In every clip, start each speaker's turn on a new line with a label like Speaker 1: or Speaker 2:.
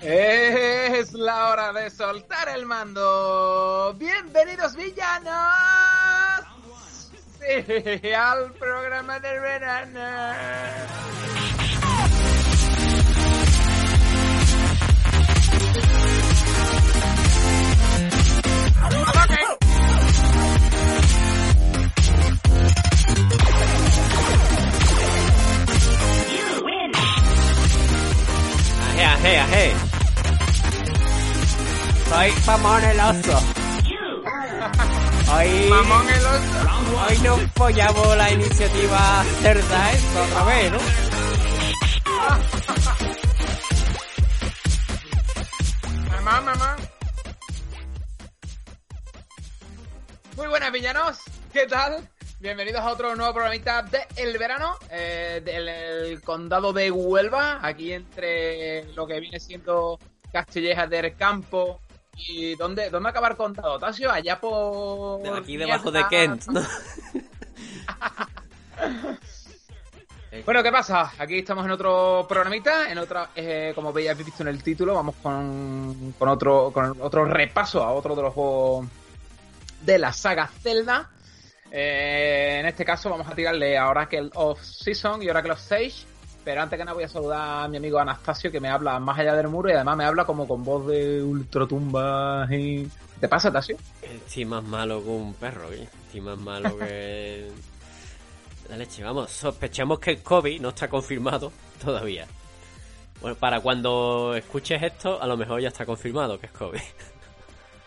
Speaker 1: Es la hora de soltar el mando. Bienvenidos villanos. Sí, al programa del verano.
Speaker 2: Ajé, ajé, ajé. Soy Mamón el oso. Hoy,
Speaker 1: Mamón el oso.
Speaker 2: hoy nos follamos la iniciativa cerda esta otra vez, ¿no?
Speaker 1: Mamá, mamá. Muy buenas villanos, ¿qué tal? Bienvenidos a otro nuevo programita de El Verano, eh, del el condado de Huelva, aquí entre lo que viene siendo Castilleja del Campo y ¿dónde, dónde acaba el condado? Tasio, allá por...
Speaker 2: Aquí debajo de. Kent, ¿no?
Speaker 1: Bueno, ¿qué pasa? Aquí estamos en otro programita, en otra, eh, como veis, habéis visto en el título, vamos con, con otro con otro repaso a otro de los juegos de la saga Zelda. Eh, en este caso vamos a tirarle a Oracle of Season y Oracle of Sage. Pero antes que nada voy a saludar a mi amigo Anastasio que me habla más allá del muro y además me habla como con voz de ultratumba y... ¿Qué ¿Te pasa, Tasio?
Speaker 2: Estoy más malo que un perro, ¿eh? Estoy más malo que... La leche, vamos, sospechamos que el COVID no está confirmado todavía. Bueno, para cuando escuches esto, a lo mejor ya está confirmado que es COVID.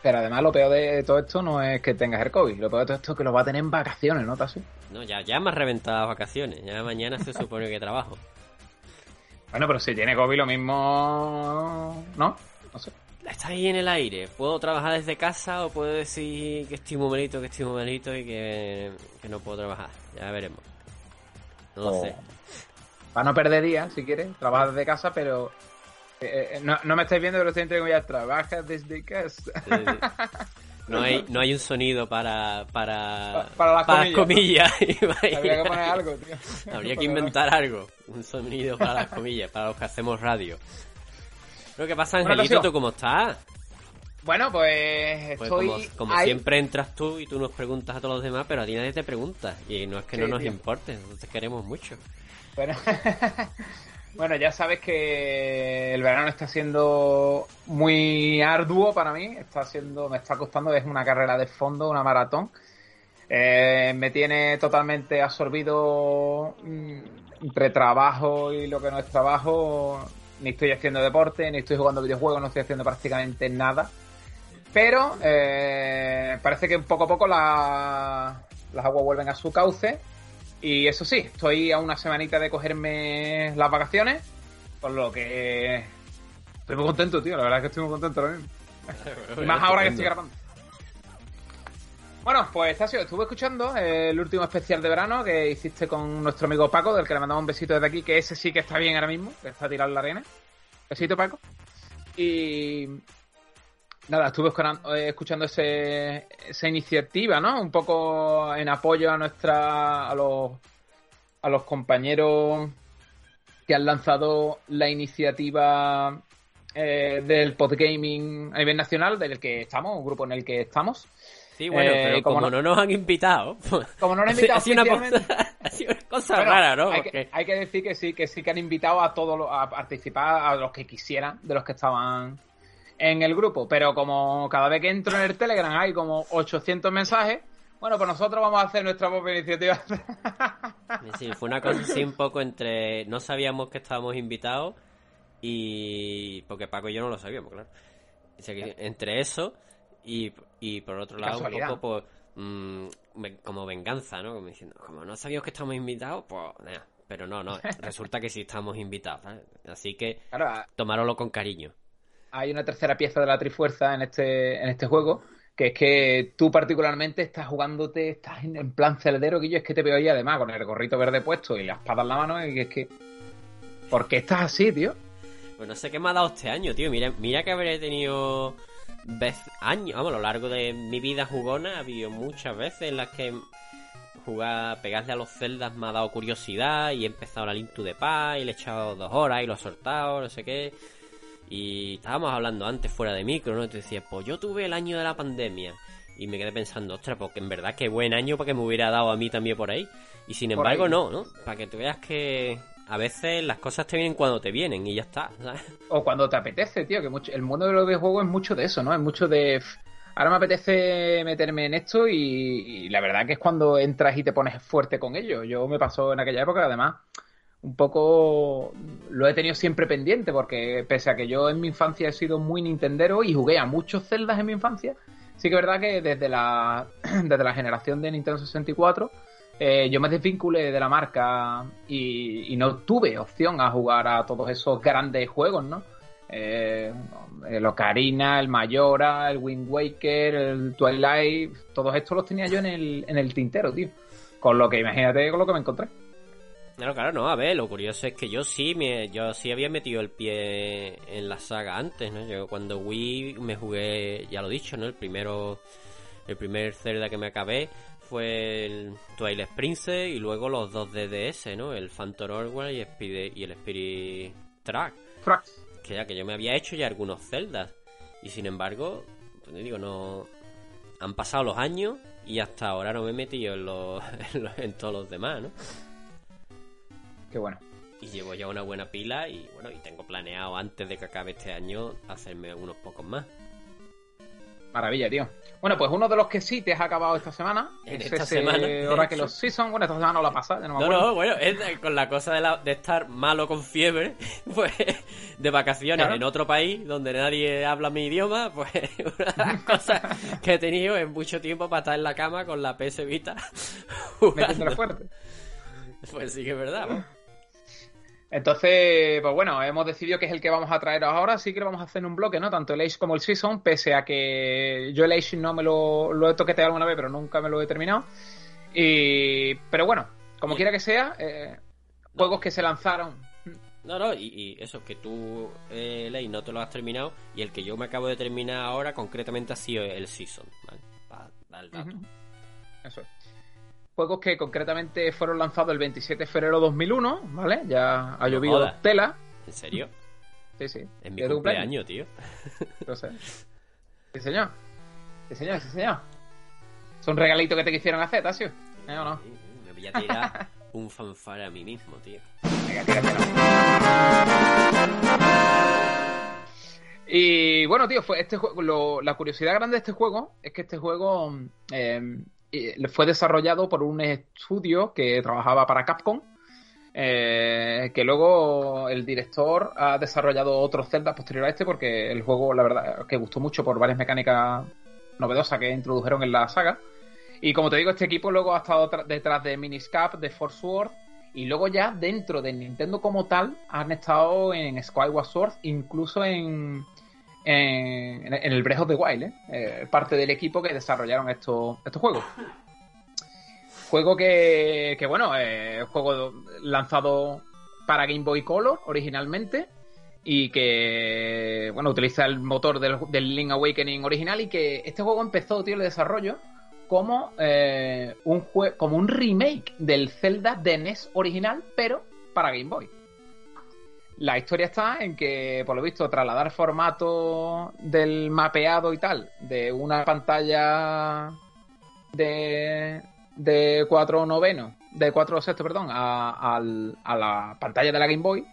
Speaker 1: Pero además lo peor de todo esto no es que tengas el COVID, lo peor de todo esto es que lo va a tener en vacaciones, ¿no, Tasio?
Speaker 2: No, ya, ya me has reventado las vacaciones. Ya mañana se supone que trabajo.
Speaker 1: Bueno, pero si tiene COVID lo mismo... ¿No? No sé.
Speaker 2: Está ahí en el aire. Puedo trabajar desde casa o puedo decir que estoy muy malito, que estoy muy malito y que, que no puedo trabajar. Ya veremos. No lo
Speaker 1: O-
Speaker 2: sé.
Speaker 1: Para no perder días, si quieres, trabajas desde casa, pero... eh, eh, no, no me estáis viendo, pero estoy entre comillas, trabajas desde casa.
Speaker 2: Sí. No hay, no hay un sonido para para,
Speaker 1: Pa- para las
Speaker 2: comillas.
Speaker 1: Habría que poner algo, tío.
Speaker 2: Habría que inventar algo. Un sonido para las comillas, para los que hacemos radio. Pero ¿qué pasa, Angelito? ¿Tú cómo estás?
Speaker 1: Bueno, pues
Speaker 2: Pues
Speaker 1: estoy...
Speaker 2: como, como
Speaker 1: ahí.
Speaker 2: siempre entras tú y tú nos preguntas a todos los demás, pero a ti nadie te pregunta. Y no es que no nos
Speaker 1: tío.
Speaker 2: importe, nosotros te queremos mucho.
Speaker 1: Bueno, bueno, ya sabes que el verano está siendo muy arduo para mí. Está siendo, me está costando, es una carrera de fondo, una maratón. Eh, me tiene totalmente absorbido mm, entre trabajo y lo que no es trabajo. Ni estoy haciendo deporte, ni estoy jugando videojuegos, no estoy haciendo prácticamente nada. Pero eh, parece que poco a poco la- las aguas vuelven a su cauce. Y eso sí, estoy a una semanita de cogerme las vacaciones, por lo que estoy muy contento, tío. La verdad es que estoy muy contento ahora mismo. Más ahora que estoy grabando. Bueno, pues Tasio, estuve escuchando el último especial de verano que hiciste con nuestro amigo Paco, del que le mandamos un besito desde aquí, que ese sí que está bien ahora mismo, que está tirado en la arena. Besito, Paco. Y nada, estuve escuchando, eh, escuchando ese, esa iniciativa, ¿no? Un poco en apoyo a nuestra, a los, a los compañeros que han lanzado la iniciativa eh, del podgaming a nivel nacional, del que estamos, un grupo en el que estamos.
Speaker 2: Sí, bueno,
Speaker 1: Eh,
Speaker 2: pero
Speaker 1: como
Speaker 2: como,
Speaker 1: no-
Speaker 2: no... nos han invitado, pues,
Speaker 1: Como no nos han
Speaker 2: ha
Speaker 1: invitado
Speaker 2: sido una
Speaker 1: oficialmente-
Speaker 2: cosa, ha sido una cosa
Speaker 1: Bueno,
Speaker 2: rara, ¿no?
Speaker 1: Hay que, hay que decir que sí, que sí que han invitado a todos los- a participar, a los que quisieran, de los que estaban en el grupo. Pero como cada vez que entro en el Telegram hay como 800 mensajes, bueno, pues nosotros vamos a hacer nuestra propia iniciativa.
Speaker 2: Sí, fue una cosa así un poco entre... No sabíamos que estábamos invitados y... Porque Paco y yo no lo sabíamos, claro. O sea, que entre eso y, y por otro lado
Speaker 1: Casualidad.
Speaker 2: un poco pues, mm, ven- como venganza, ¿no? Como diciendo, como no sabíamos que estamos invitados, pues nada. Pero no, no, resulta que sí estamos invitados, ¿sabes? Así que
Speaker 1: Claro,
Speaker 2: tomároslo con cariño.
Speaker 1: Hay una tercera pieza de la Trifuerza en este, en este juego, que es que tú particularmente estás jugándote, estás en, plan celdero, que yo es que te veo ahí además con el gorrito verde puesto y la espada en la mano, y es que... ¿Por qué estás así, tío?
Speaker 2: Pues no sé qué me ha dado este año, tío. Mira, mira que habré tenido vez, años, vamos, a lo largo de mi vida jugona ha habido muchas veces en las que jugar, pegarle a los celdas me ha dado curiosidad y he empezado la Link to the Past y le he echado dos horas y lo he soltado, no sé qué. Y estábamos hablando antes fuera de micro, ¿no? Y tú decías, pues yo tuve el año de la pandemia. Y me quedé pensando, ostras, porque en verdad qué buen año para que me hubiera dado a mí también por ahí. Y sin embargo, no, ¿no? Para que tú veas que a veces las cosas te vienen cuando te vienen y ya está, ¿sabes?
Speaker 1: O cuando te apetece, tío, que mucho, el mundo de los videojuegos es mucho de eso, ¿no? Es mucho de... Ahora me apetece meterme en esto y, y, la verdad que es cuando entras y te pones fuerte con ello. Yo me pasó en aquella época, además, un poco lo he tenido siempre pendiente porque pese a que yo en mi infancia he sido muy nintendero y jugué a muchos celdas en mi infancia, sí que es verdad que desde la, desde la generación de Nintendo 64 eh, yo me desvinculé de la marca y, no tuve opción a jugar a todos esos grandes juegos, ¿no? Eh, el Ocarina, el Mayora, el Wind Waker, el Twilight, todos estos los tenía yo en el, en el tintero, tío. Con lo que imagínate con lo que me encontré.
Speaker 2: Claro, claro, no, a ver, lo curioso es que yo sí me, yo sí había metido el pie en la saga antes, ¿no? Yo cuando Wii me jugué, ya lo he dicho, ¿no? El primero, el primer Zelda que me acabé fue el Twilight Princess y luego los dos DDS, ¿no? El Phantom Hourglass y, el Spirit Track.
Speaker 1: Track.
Speaker 2: Que ya que yo me había hecho ya algunos Zeldas y sin embargo, pues digo, no han pasado los años y hasta ahora no me he metido en, los, en, los, en todos los demás, ¿no?
Speaker 1: Qué bueno.
Speaker 2: Y llevo ya una buena pila y bueno, y tengo planeado antes de que acabe este año hacerme unos pocos más.
Speaker 1: Maravilla, tío. Bueno, pues uno de los que sí te has acabado esta semana
Speaker 2: En
Speaker 1: es
Speaker 2: esta
Speaker 1: ese
Speaker 2: semana,
Speaker 1: Ahora que los Season, bueno, esta semana no la pasa, no me
Speaker 2: No,
Speaker 1: acuerdo.
Speaker 2: no, bueno, es de- con la cosa de, la- de estar malo con fiebre, pues de vacaciones
Speaker 1: Claro.
Speaker 2: en otro país donde nadie habla mi idioma, pues una de las cosas que he tenido es mucho tiempo para estar en la cama con la PS Vita jugando.
Speaker 1: fuerte.
Speaker 2: Pues sí que es verdad, ¿no?
Speaker 1: Entonces, pues bueno, hemos decidido que es el que vamos a traer ahora, así que lo vamos a hacer en un bloque, ¿no? Tanto el Age como el Season, pese a que yo el Age no me lo, lo he toqueteado alguna vez, pero nunca me lo he terminado. Y, pero bueno, como quiera que sea, eh, juegos que se lanzaron.
Speaker 2: No, no, y, y eso, que tú, eh, Ley, no te lo has terminado y el que yo me acabo de terminar ahora concretamente ha sido el Season, ¿vale? Para dar el dato.
Speaker 1: Eso es. Juegos que concretamente fueron lanzados el 27 de febrero de 2001, ¿vale? Ya ha
Speaker 2: No
Speaker 1: llovido tela.
Speaker 2: ¿En serio?
Speaker 1: Sí, sí.
Speaker 2: Es mi
Speaker 1: ¿De tu
Speaker 2: cumpleaños, tío.
Speaker 1: Lo sé. Sí, señor. Sí, señor, sí, señor. Es un regalito que te quisieron hacer, Tasio. ¿Eh o no?
Speaker 2: Sí, Me voy a tirar un fanfare a mí mismo, tío.
Speaker 1: Venga, tíratelo. Y bueno, tío, fue este juego, lo- la curiosidad grande de este juego es que este juego eh, eh, fue desarrollado por un estudio que trabajaba para Capcom, eh, que luego el director ha desarrollado otros Zelda posterior a este porque el juego, la verdad, que gustó mucho por varias mecánicas novedosas que introdujeron en la saga. Y como te digo, este equipo luego ha estado detrás de Miniscap, de Force Sword, y luego ya dentro de Nintendo como tal han estado en Skyward Sword, incluso en, en, el Breath of the Wild, ¿eh? Eh, parte del equipo que desarrollaron estos, estos juegos. Juego que, que bueno, eh, juego lanzado para Game Boy Color originalmente y que, bueno, utiliza el motor del, Link Awakening original y que este juego empezó, tío, el desarrollo como, eh, un como un remake del Zelda de NES original, pero para Game Boy. La historia está en que, por lo visto, trasladar formato del mapeado y tal de una pantalla de, de 4 novenos, de 4 sextos, perdón, a, a la pantalla de la Game Boy,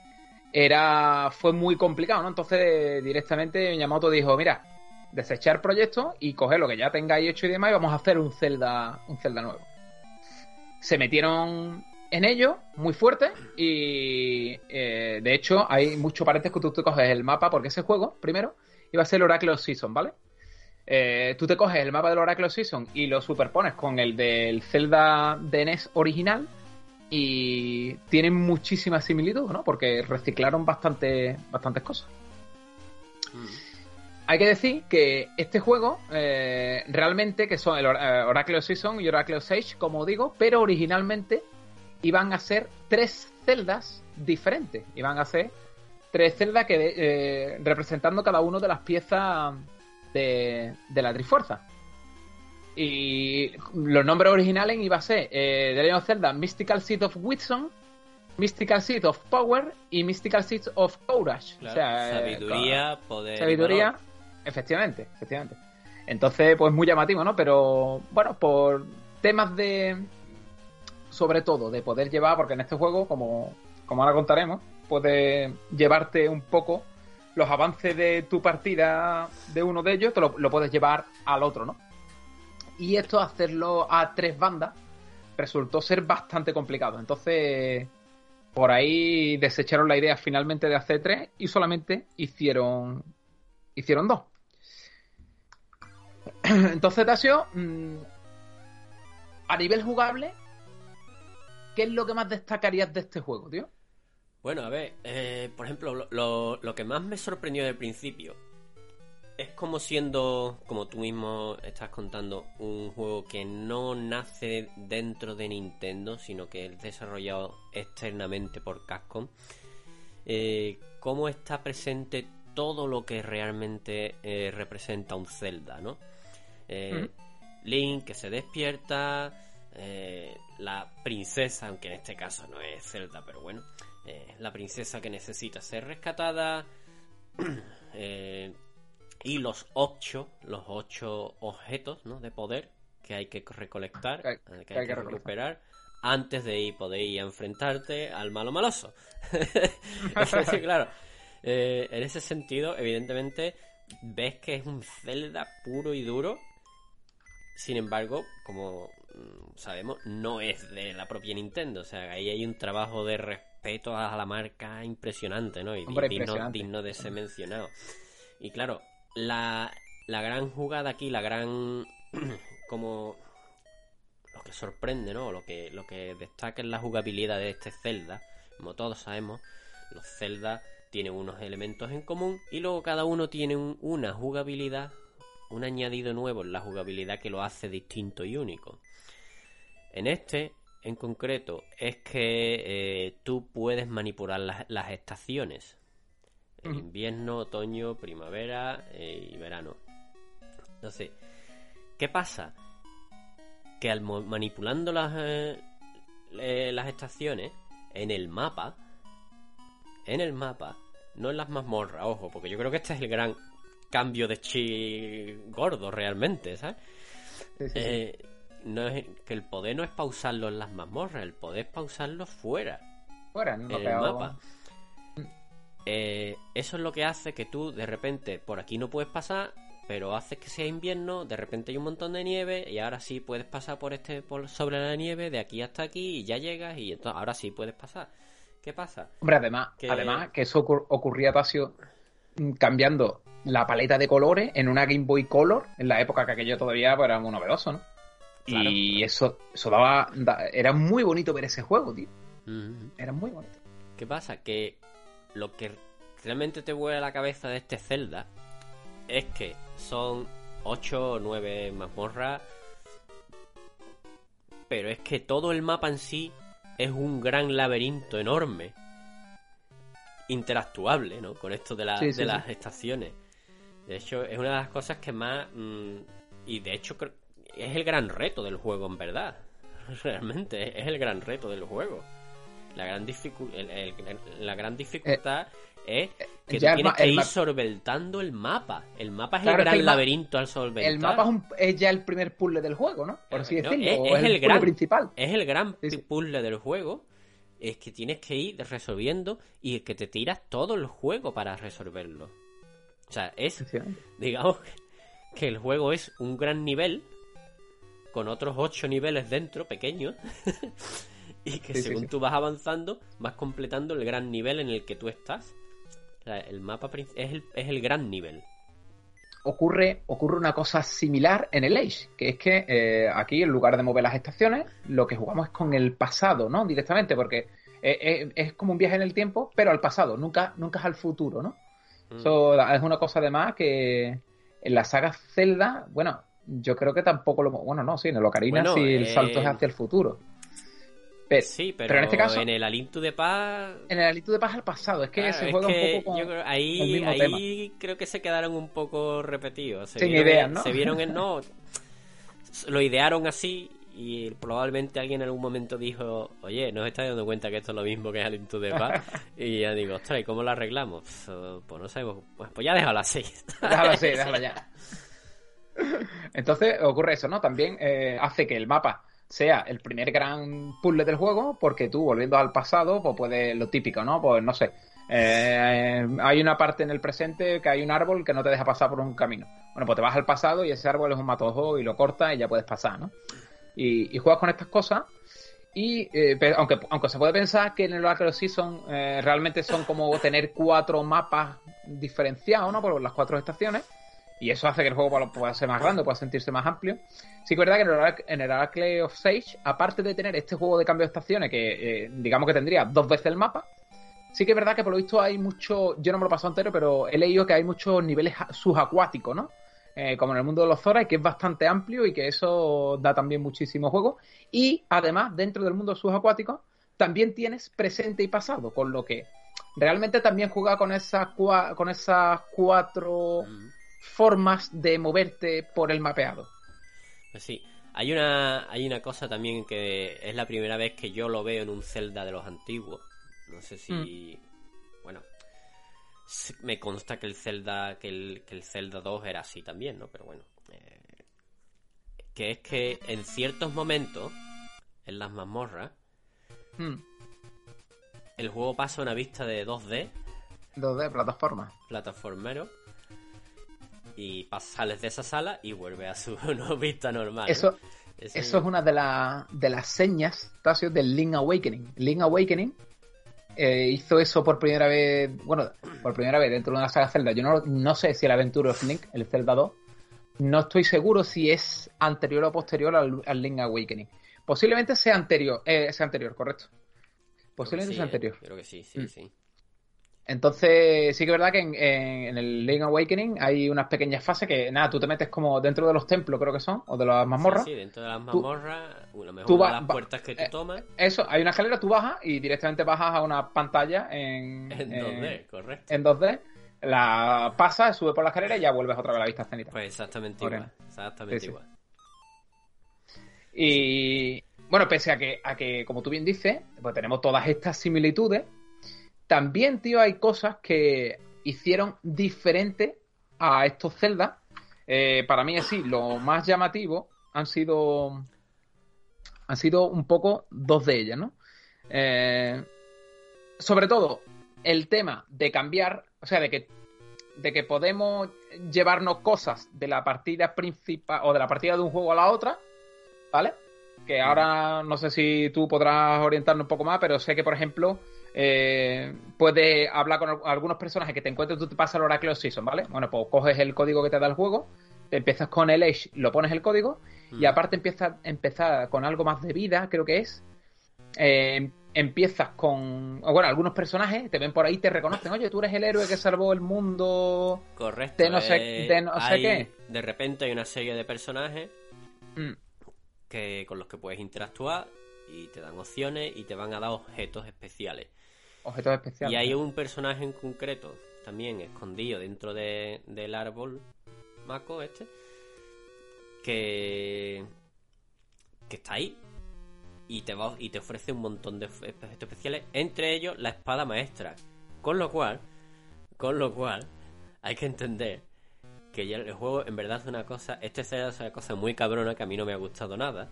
Speaker 1: era fue muy complicado, ¿no? Entonces, directamente Miyamoto dijo, mira, desechar proyectos y coger lo que ya tengáis hecho y demás y vamos a hacer un Zelda, un Zelda nuevo. Se metieron en ello muy fuerte y eh, de hecho hay muchos paréntesis que tú te coges el mapa porque ese juego, primero, iba a ser el Oracle of Season, ¿vale? Eh, tú te coges el mapa del Oracle of Season y lo superpones con el del Zelda de NES original y tienen muchísima similitud, ¿no? Porque reciclaron bastante, bastantes cosas. Hay que decir que este juego, eh, realmente, que son el Or- Oracle of Season y Oracle of Sage, como digo, pero originalmente iban a ser tres celdas diferentes. Iban a ser tres celdas que eh, representando cada uno de las piezas de, de la Trifuerza. Y los nombres originales iba a ser eh, de of Zelda Mystical Seed of Wisdom, Mystical Seed of Power y Mystical Seed of Courage.
Speaker 2: Claro,
Speaker 1: o sea, eh,
Speaker 2: sabiduría, poder.
Speaker 1: Sabiduría,
Speaker 2: valor.
Speaker 1: efectivamente, efectivamente. Entonces, pues muy llamativo, ¿no? Pero bueno, por temas de. Sobre todo, de poder llevar, porque en este juego, como, como ahora contaremos, puede llevarte un poco los avances de tu partida de uno de ellos, te lo, lo puedes llevar al otro, ¿no? Y esto, hacerlo a tres bandas, resultó ser bastante complicado. Entonces, por ahí desecharon la idea finalmente de hacer tres y solamente hicieron hicieron dos. Entonces, Tasio, mm, a nivel jugable, ¿qué es lo que más destacarías de este juego, tío?
Speaker 2: Bueno, a ver, eh, por ejemplo, lo, lo- lo que más me sorprendió del principio es como siendo, como tú mismo estás contando, un juego que no nace dentro de Nintendo, sino que es desarrollado externamente por Capcom. Eh, cómo está presente todo lo que realmente eh, representa un Zelda, ¿no? Link que se despierta, eh, la princesa, aunque en este caso no es Zelda, pero bueno, eh, la princesa que necesita ser rescatada, eh, y los ocho, los ocho objetos ¿no? de poder que hay que recolectar,
Speaker 1: Que hay-
Speaker 2: que hay
Speaker 1: que hay
Speaker 2: que
Speaker 1: que recolectar.
Speaker 2: recuperar antes de ir, poder ir a enfrentarte al malo maloso. Entonces, claro, eh, en ese sentido, evidentemente, ves que es un Zelda puro y duro. Sin embargo, como sabemos, no es de la propia Nintendo. O sea, ahí hay un trabajo de respeto a la marca impresionante, ¿no? Y
Speaker 1: Hombre,
Speaker 2: digno,
Speaker 1: impresionante.
Speaker 2: digno de ser mencionado. Y claro, la, la gran jugada aquí, la gran. como. Lo que sorprende, ¿no? Lo que, lo que destaca es la jugabilidad de este Zelda. Como todos sabemos, los Zelda tienen unos elementos en común y luego cada uno tiene un- una jugabilidad, un añadido nuevo en la jugabilidad que lo hace distinto y único. En este, en concreto, es que eh, tú puedes manipular las, las estaciones. El invierno, otoño, primavera eh, y verano. Entonces, ¿qué pasa? Que al manipulando las, eh, eh, las estaciones en el mapa, en el mapa, no en las mazmorras, ojo, porque yo creo que este es el gran cambio de chi gordo realmente, ¿sabes?
Speaker 1: Sí, sí, sí.
Speaker 2: Eh, no es, que el poder no es pausarlo en las mazmorras, el poder es pausarlo fuera,
Speaker 1: Fuera, en
Speaker 2: en el mapa. Eh, eso es lo que hace que tú de repente por aquí no puedes pasar, pero haces que sea invierno, de repente hay un montón de nieve y ahora sí puedes pasar por este por sobre la nieve de aquí hasta aquí y ya llegas y entonces ahora sí puedes pasar. ¿Qué pasa?
Speaker 1: Hombre, además,
Speaker 2: que-
Speaker 1: además que eso ocur- ocurría, Tasio, mm, cambiando la paleta de colores en una Game Boy Color, en la época que aquello todavía pues, era muy novedoso, ¿no?
Speaker 2: Claro.
Speaker 1: Y eso, eso daba, da- Era muy bonito ver ese juego, tío. Era muy bonito.
Speaker 2: ¿Qué pasa? Que lo que realmente te vuela la cabeza de este Zelda es que son 8 o 9 mazmorras, pero es que todo el mapa en sí es un gran laberinto enorme, interactuable, ¿no? Con esto de, la-
Speaker 1: Sí,
Speaker 2: de
Speaker 1: sí.
Speaker 2: las estaciones. De hecho, es una de las cosas que más... mm, y de hecho, creo- es el gran reto del juego, en verdad. Realmente, es el gran reto del juego. La gran, dificu- el- el- la gran dificultad es que
Speaker 1: Eh,
Speaker 2: tú
Speaker 1: el
Speaker 2: tienes que ir solventando el mapa. El mapa es
Speaker 1: Claro,
Speaker 2: el
Speaker 1: es que
Speaker 2: gran laberinto al solventar.
Speaker 1: El mapa es, un- es ya el primer puzzle del juego, ¿no? Por así
Speaker 2: No,
Speaker 1: decirlo.
Speaker 2: es- es
Speaker 1: es,
Speaker 2: el gran-
Speaker 1: principal.
Speaker 2: Es el gran
Speaker 1: Sí, sí.
Speaker 2: puzzle del juego. Es que tienes que ir resolviendo y que te tiras todo el juego para resolverlo. O sea, es, digamos, que el juego es un gran nivel con otros ocho niveles dentro, pequeños. y que
Speaker 1: Sí,
Speaker 2: según
Speaker 1: sí.
Speaker 2: tú vas avanzando, vas completando el gran nivel en el que tú estás. O sea, el mapa es el, es el gran nivel.
Speaker 1: ocurre, ocurre una cosa similar en el Age, que es que eh, aquí en lugar de mover las estaciones, lo que jugamos es con el pasado, ¿no? Directamente, porque eh, eh, es como un viaje en el tiempo, pero al pasado, nunca, nunca es al futuro, ¿no?
Speaker 2: Mm.
Speaker 1: Eso es una cosa además que en la saga Zelda, bueno, yo creo que tampoco lo... Bueno, no, sí, en el Ocarina
Speaker 2: Bueno,
Speaker 1: sí el
Speaker 2: eh,
Speaker 1: salto es hacia el futuro.
Speaker 2: sí, pero, en este caso. En el Alinto de Paz.
Speaker 1: En el Alinto de Paz al pasado. Es que se juega un poco con.
Speaker 2: creo, ahí, ahí creo que se quedaron un poco repetidos.
Speaker 1: Sin ideas, ¿no?
Speaker 2: Se vieron en. No. lo idearon así y probablemente alguien en algún momento dijo, oye, ¿no os estáis dando cuenta que esto es lo mismo que es to de Paz? y ya digo, ostras, ¿y cómo lo arreglamos? Pues, pues no sabemos. Pues, pues ya déjalo así.
Speaker 1: déjalo así, déjalo ya. Entonces ocurre eso, ¿no? También eh, hace que el mapa sea el primer gran puzzle del juego, porque tú, volviendo al pasado, pues puede lo típico, ¿no? Pues no sé. Eh, hay una parte en el presente que hay un árbol que no te deja pasar por un camino. Bueno, pues te vas al pasado y ese árbol es un matojo y lo cortas y ya puedes pasar, ¿no? y, juegas con estas cosas. Y eh, aunque, aunque se puede pensar que en el Oracle Season eh, realmente son como tener cuatro mapas diferenciados, ¿no? Por las cuatro estaciones. Y eso hace que el juego pueda ser más grande, pueda sentirse más amplio. Sí que es verdad que en el, Oracle, of Sage, aparte de tener este juego de cambio de estaciones, que eh, digamos que tendría dos veces el mapa, sí que es verdad que por lo visto hay mucho, yo no me lo paso entero, pero he leído que hay muchos niveles subacuáticos, ¿no? Eh, como en el mundo de los Zora, que es bastante amplio y que eso da también muchísimo juego. Y además, dentro del mundo subacuático, también tienes presente y pasado, con lo que realmente también juega con esas, con esas cuatro. Formas de moverte por el mapeado.
Speaker 2: Pues sí, hay una, hay una cosa también que es la primera vez que yo lo veo en un Zelda de los antiguos. No sé si. Mm me consta que el Zelda que el, que el Zelda 2 era así también, ¿no? Pero bueno. Eh, que es que en ciertos momentos, en las mazmorras, hmm. el juego pasa a una vista de 2D.
Speaker 1: 2D, plataforma.
Speaker 2: Plataformero. Y sales de esa sala y vuelve a su vista normal.
Speaker 1: Eso, eso es una de, de las señas, Tasio, del Link Awakening. Link Awakening eh, hizo eso por primera vez, bueno, por primera vez dentro de una saga Zelda. Yo no, no sé si el Aventure of Link, el Zelda 2, no estoy seguro si es anterior o posterior al, Link Awakening. Posiblemente sea anterior, eh, sea anterior, correcto. Posiblemente sea anterior.
Speaker 2: Creo que sí, sí, mm. sí.
Speaker 1: Entonces, sí que es verdad que en, el Link Awakening hay unas pequeñas fases que, nada, tú te metes como dentro de los templos, creo que son, o de las mazmorras.
Speaker 2: Sí, dentro de las mazmorras, lo mejor de las puertas que tú eh, tomas.
Speaker 1: Eso, hay una escalera, tú bajas y directamente bajas a una pantalla en...
Speaker 2: En 2D, correcto.
Speaker 1: En 2D, la pasas, sube por la escalera y ya vuelves otra vez a la vista escénica.
Speaker 2: Pues exactamente igual, exactamente igual.
Speaker 1: Y bueno, pese a que, a que, como tú bien dices, pues tenemos todas estas similitudes, también, tío, hay cosas que hicieron diferente a estos Zelda. Eh, para mí, así, lo más llamativo han sido. Han sido un poco dos de ellas, ¿no? Eh, sobre todo, el tema de cambiar, o sea, de que, de que podemos llevarnos cosas de la partida principal o de la partida de un juego a la otra, ¿vale? Que ahora no sé si tú podrás orientarnos un poco más, pero sé que, por ejemplo, eh, puedes hablar con algunos personajes que te encuentres, tú te pasas el Oracle Season, ¿vale? Bueno, pues coges el código que te da el juego, te empiezas con el Edge, lo pones el código, y mm. aparte empiezas empezar con algo más de vida, creo que es. Eh, empiezas con. bueno, algunos personajes te ven por ahí te reconocen. Oye, tú eres el héroe que salvó el mundo.
Speaker 2: Correcto.
Speaker 1: De no sé, de no sé qué.
Speaker 2: De repente hay una serie de personajes mm. que, con los que puedes interactuar y te dan opciones y te van a dar objetos especiales.
Speaker 1: Objetos especiales.
Speaker 2: Y hay un personaje en concreto, también escondido dentro del árbol maco este, que, que está ahí y te, va, y te ofrece un montón de objetos especiales, entre ellos la espada maestra. Con lo cual, con lo cual, hay que entender que ya el juego en verdad es una cosa, este es una cosa muy cabrona que a mí no me ha gustado nada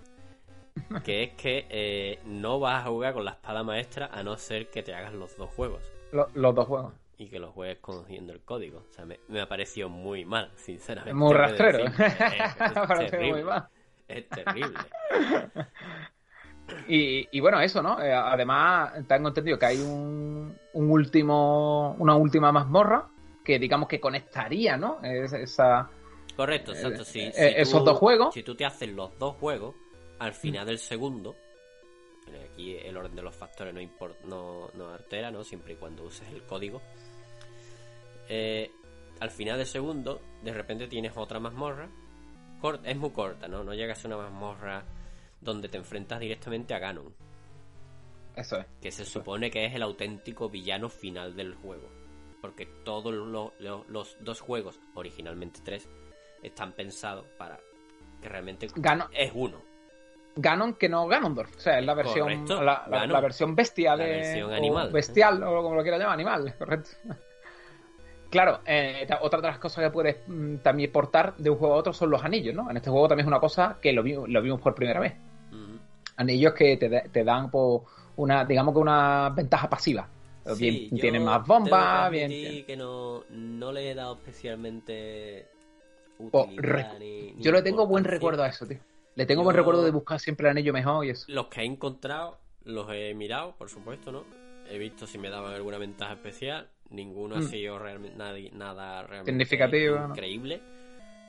Speaker 2: que es que eh, no vas a jugar con la espada maestra a no ser que te hagas los dos juegos.
Speaker 1: los dos juegos.
Speaker 2: Y que los juegues conociendo el código. O sea, me, ha parecido muy mal, sinceramente.
Speaker 1: Muy rastrero.
Speaker 2: Es, terrible. Es terrible.
Speaker 1: Y, bueno, eso, ¿no? Eh, además, tengo entendido que hay un, un último, una última mazmorra que digamos que conectaría, ¿no? esa,
Speaker 2: Correcto, exacto, sí.
Speaker 1: Eh, esos dos juegos.
Speaker 2: Si tú te haces los dos juegos, al final del segundo, aquí el orden de los factores no, importa, no, no altera, ¿no? Siempre y cuando uses el código. Eh, al final del segundo, de repente tienes otra mazmorra. es muy corta, ¿no? No llega a ser una mazmorra donde te enfrentas directamente a Ganon.
Speaker 1: Eso es.
Speaker 2: Que se supone que es el auténtico villano final del juego. Porque todos lo- lo- los dos juegos, originalmente tres, están pensados para que realmente
Speaker 1: Gano-
Speaker 2: es uno.
Speaker 1: Ganon que no Ganondorf. O sea, es la versión, la, la- la versión bestia
Speaker 2: La
Speaker 1: de.
Speaker 2: versión
Speaker 1: o
Speaker 2: animal.
Speaker 1: Bestial, o como lo quiera llamar, animal, correcto. Claro, eh, otra de las cosas que puedes mm, también portar de un juego a otro son los anillos, ¿no? En este juego también es una cosa que lo, vi- lo vimos por primera vez. Anillos que te, te dan por una, digamos que una ventaja pasiva. Bien, tienen más bombas, bien.
Speaker 2: admitir que no, no le he dado especialmente utilidad
Speaker 1: re-
Speaker 2: ni- ni
Speaker 1: Yo le tengo buen recuerdo a eso, tío. Le tengo buen
Speaker 2: Yo-
Speaker 1: recuerdo de buscar siempre el anillo mejor y eso.
Speaker 2: Los que he encontrado los he mirado, por supuesto, ¿no? He visto si me daban alguna ventaja especial. Ninguno ha
Speaker 1: Mm.
Speaker 2: sido realmente nada, nada realmente
Speaker 1: Significativo, ¿no?
Speaker 2: increíble.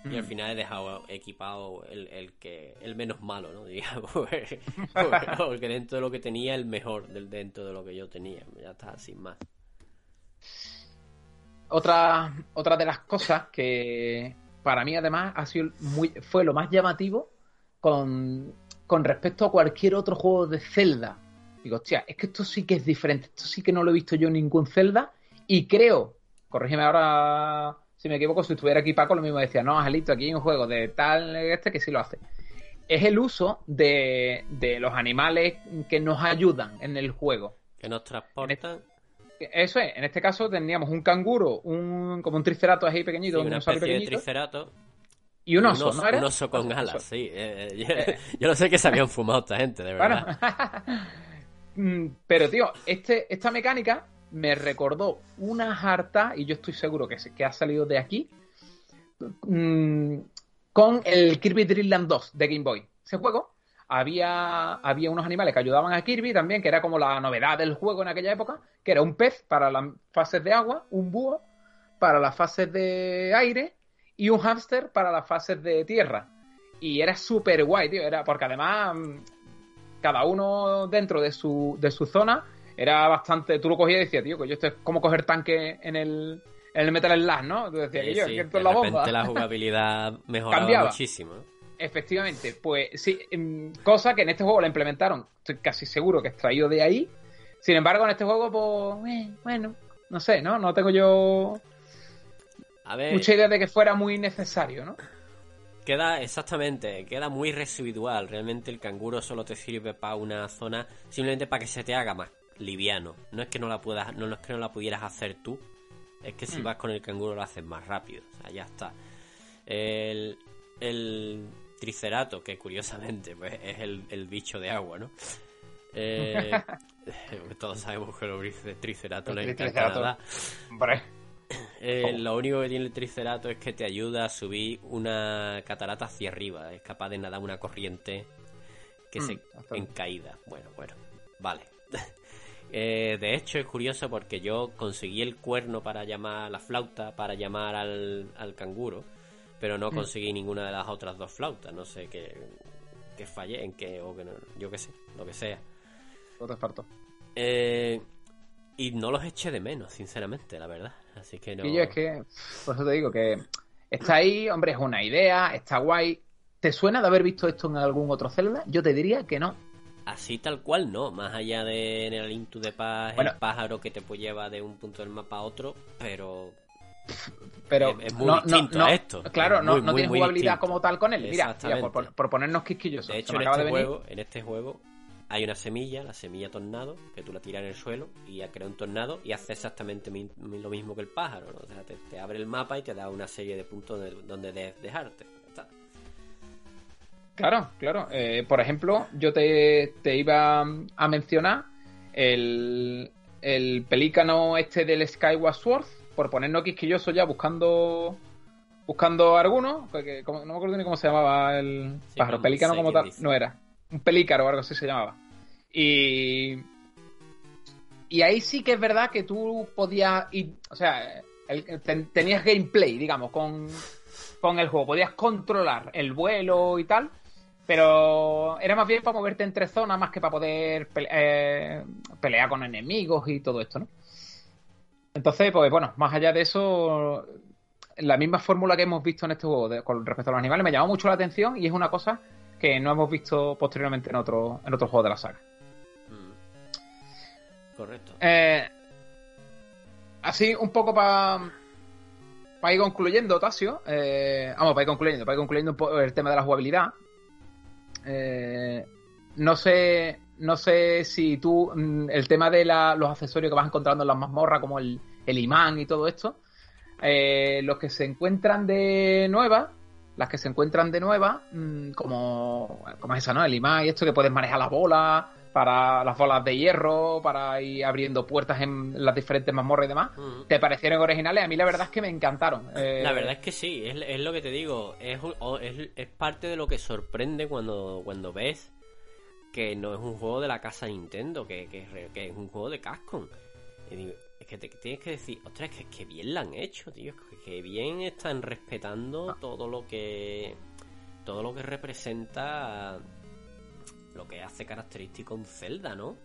Speaker 2: Y al
Speaker 1: Mm.
Speaker 2: final he dejado equipado el, el que el menos malo, ¿no? Digamos. porque dentro de lo que tenía, el mejor del dentro de lo que yo tenía. Ya está, sin más.
Speaker 1: Otra, otra de las cosas que para mí además ha sido muy, fue lo más llamativo con, con respecto a cualquier otro juego de Zelda. Digo, hostia, es que esto sí que es diferente, esto sí que no lo he visto yo en ningún Zelda y creo, corrígeme ahora si me equivoco, si estuviera aquí Paco lo mismo decía, no, Angelito, aquí hay un juego de tal este que sí lo hace. Es el uso de, de los animales que nos ayudan en el juego.
Speaker 2: Que nos transportan.
Speaker 1: Eso es, en este caso teníamos un canguro, un como un triceratops ahí pequeñito,
Speaker 2: sí,
Speaker 1: un
Speaker 2: una especie de
Speaker 1: pequeñito,
Speaker 2: triceratops.
Speaker 1: Y un oso,
Speaker 2: un
Speaker 1: ¿no era?
Speaker 2: un oso con
Speaker 1: Oso,
Speaker 2: alas,
Speaker 1: oso.
Speaker 2: sí. eh, eh, yo, no sé que se habían fumado esta gente, de verdad.
Speaker 1: Mm, pero tío, este, esta mecánica me recordó una harta, y yo estoy seguro que, se- que ha salido de aquí, mm, con el Kirby Dream Land 2 de Game Boy. Ese juego había, había unos animales que ayudaban a Kirby también, que era como la novedad del juego en aquella época, que era un pez para las fases de agua, un búho para las fases de aire y un hámster para las fases de tierra. Y era súper guay, tío, era porque además mm, cada uno dentro de su, de su zona era bastante. Tú lo cogías y decías, tío, que yo esto es como coger tanque en el, en el Metal Slug, ¿no? Tú decías
Speaker 2: Sí,
Speaker 1: que yo,
Speaker 2: sí,
Speaker 1: que esto es la bomba.
Speaker 2: la jugabilidad mejoraba
Speaker 1: Cambiaba.
Speaker 2: muchísimo. ¿no?
Speaker 1: Efectivamente, pues sí, mm, cosa que en este juego la implementaron, estoy casi seguro que extraído de ahí. Sin embargo, en este juego, pues, eh, bueno, no sé, ¿no? No tengo yo
Speaker 2: A ver,
Speaker 1: mucha idea de que fuera muy necesario, ¿no?
Speaker 2: queda exactamente, queda muy residual. Realmente el canguro solo te sirve para una zona, simplemente para que se te haga más liviano. No es que no la puedas, no es que no la pudieras hacer tú, es que si
Speaker 1: Mm.
Speaker 2: vas con el canguro lo haces más rápido. O sea, ya está. El, el tricerato, que curiosamente pues, es el, el bicho de agua, ¿no? Eh, todos sabemos que los
Speaker 1: El
Speaker 2: les encanta
Speaker 1: triceratops.
Speaker 2: nadar.
Speaker 1: Hombre,
Speaker 2: Eh, lo único que tiene el tricerato es que te ayuda a subir una catarata hacia arriba. Es capaz de nadar una corriente que
Speaker 1: Mm,
Speaker 2: se
Speaker 1: bastante.
Speaker 2: en caída. Bueno, bueno, vale. Eh, de hecho, es curioso porque yo conseguí el cuerno para llamar la flauta, para llamar al, al canguro, pero no
Speaker 1: Mm.
Speaker 2: conseguí ninguna de las otras dos flautas. No sé qué, qué fallé, en qué, o que no, yo qué sé, lo que sea.
Speaker 1: otro esparto.
Speaker 2: Eh, y no los eché de menos, sinceramente, la verdad. Así que no.
Speaker 1: Y yo es que, por eso te digo que está ahí, hombre, es una idea, está guay. ¿Te suena de haber visto esto en algún otro Zelda? Yo te diría que no.
Speaker 2: Así tal cual no, más allá de en el the Past,
Speaker 1: Bueno.
Speaker 2: el pájaro que te puede llevar de un punto del mapa a otro, pero
Speaker 1: Pero
Speaker 2: Es- es muy
Speaker 1: no,
Speaker 2: distinto
Speaker 1: no,
Speaker 2: a esto.
Speaker 1: Claro,
Speaker 2: Es
Speaker 1: no,
Speaker 2: muy,
Speaker 1: no
Speaker 2: muy,
Speaker 1: tiene jugabilidad
Speaker 2: distinto.
Speaker 1: como tal con él. Mira, mira, por, por- por ponernos quisquillosos.
Speaker 2: de hecho en este
Speaker 1: de venir.
Speaker 2: en este juego hay una semilla, la semilla tornado, que tú la tiras en el suelo y ya crea un tornado y hace exactamente lo mismo que el pájaro, ¿no? O sea, te, te abre el mapa y te da una serie de puntos donde, donde debes dejarte. Está.
Speaker 1: Claro, claro. Eh, por ejemplo, yo te, te iba a mencionar el, el pelícano este del Skyward Sword, por ponernos quisquillosos ya buscando buscando alguno, porque como- no me acuerdo ni cómo se llamaba el
Speaker 2: Sí,
Speaker 1: pájaro,
Speaker 2: no
Speaker 1: pelícano como tal,
Speaker 2: dice.
Speaker 1: no era. Un pelícaro o algo así se llamaba. Y y ahí sí que es verdad que tú podías ir, o sea, tenías gameplay, digamos, con, con el juego, podías controlar el vuelo y tal, pero era más bien para moverte entre zonas más que para poder eh, pelear con enemigos y todo esto, ¿no? Entonces, pues bueno, más allá de eso, la misma fórmula que hemos visto en este juego con respecto a los animales me llamó mucho la atención y es una cosa que no hemos visto posteriormente en otro, en otro juego de la saga.
Speaker 2: Mm. Correcto.
Speaker 1: Eh, así, un poco para para ir concluyendo, Tasio. Eh, vamos, para ir concluyendo, para ir concluyendo un poco el tema de la jugabilidad. Eh, no sé, no sé si tú, mm, el tema de la- los accesorios que vas encontrando en las mazmorras, como el, el imán y todo esto, eh, los que se encuentran de nueva, las que se encuentran de nueva, mm, como, como esa, ¿no? El imán y esto que puedes manejar las bolas, para las bolas de hierro, para ir abriendo puertas en las diferentes mazmorras y demás. ¿te parecieron originales? A mí la verdad es que me encantaron. Eh,
Speaker 2: La verdad es que sí, es, es lo que te digo, es, es, es parte de lo que sorprende cuando, cuando ves que no es un juego de la casa Nintendo, que, que, es que es un juego de Capcom. Y digo, es que te tienes que decir, ostras, que, que bien la han hecho, tío, que, bien están respetando
Speaker 1: Ah.
Speaker 2: todo lo que todo lo que representa lo que hace característico un Zelda, ¿no?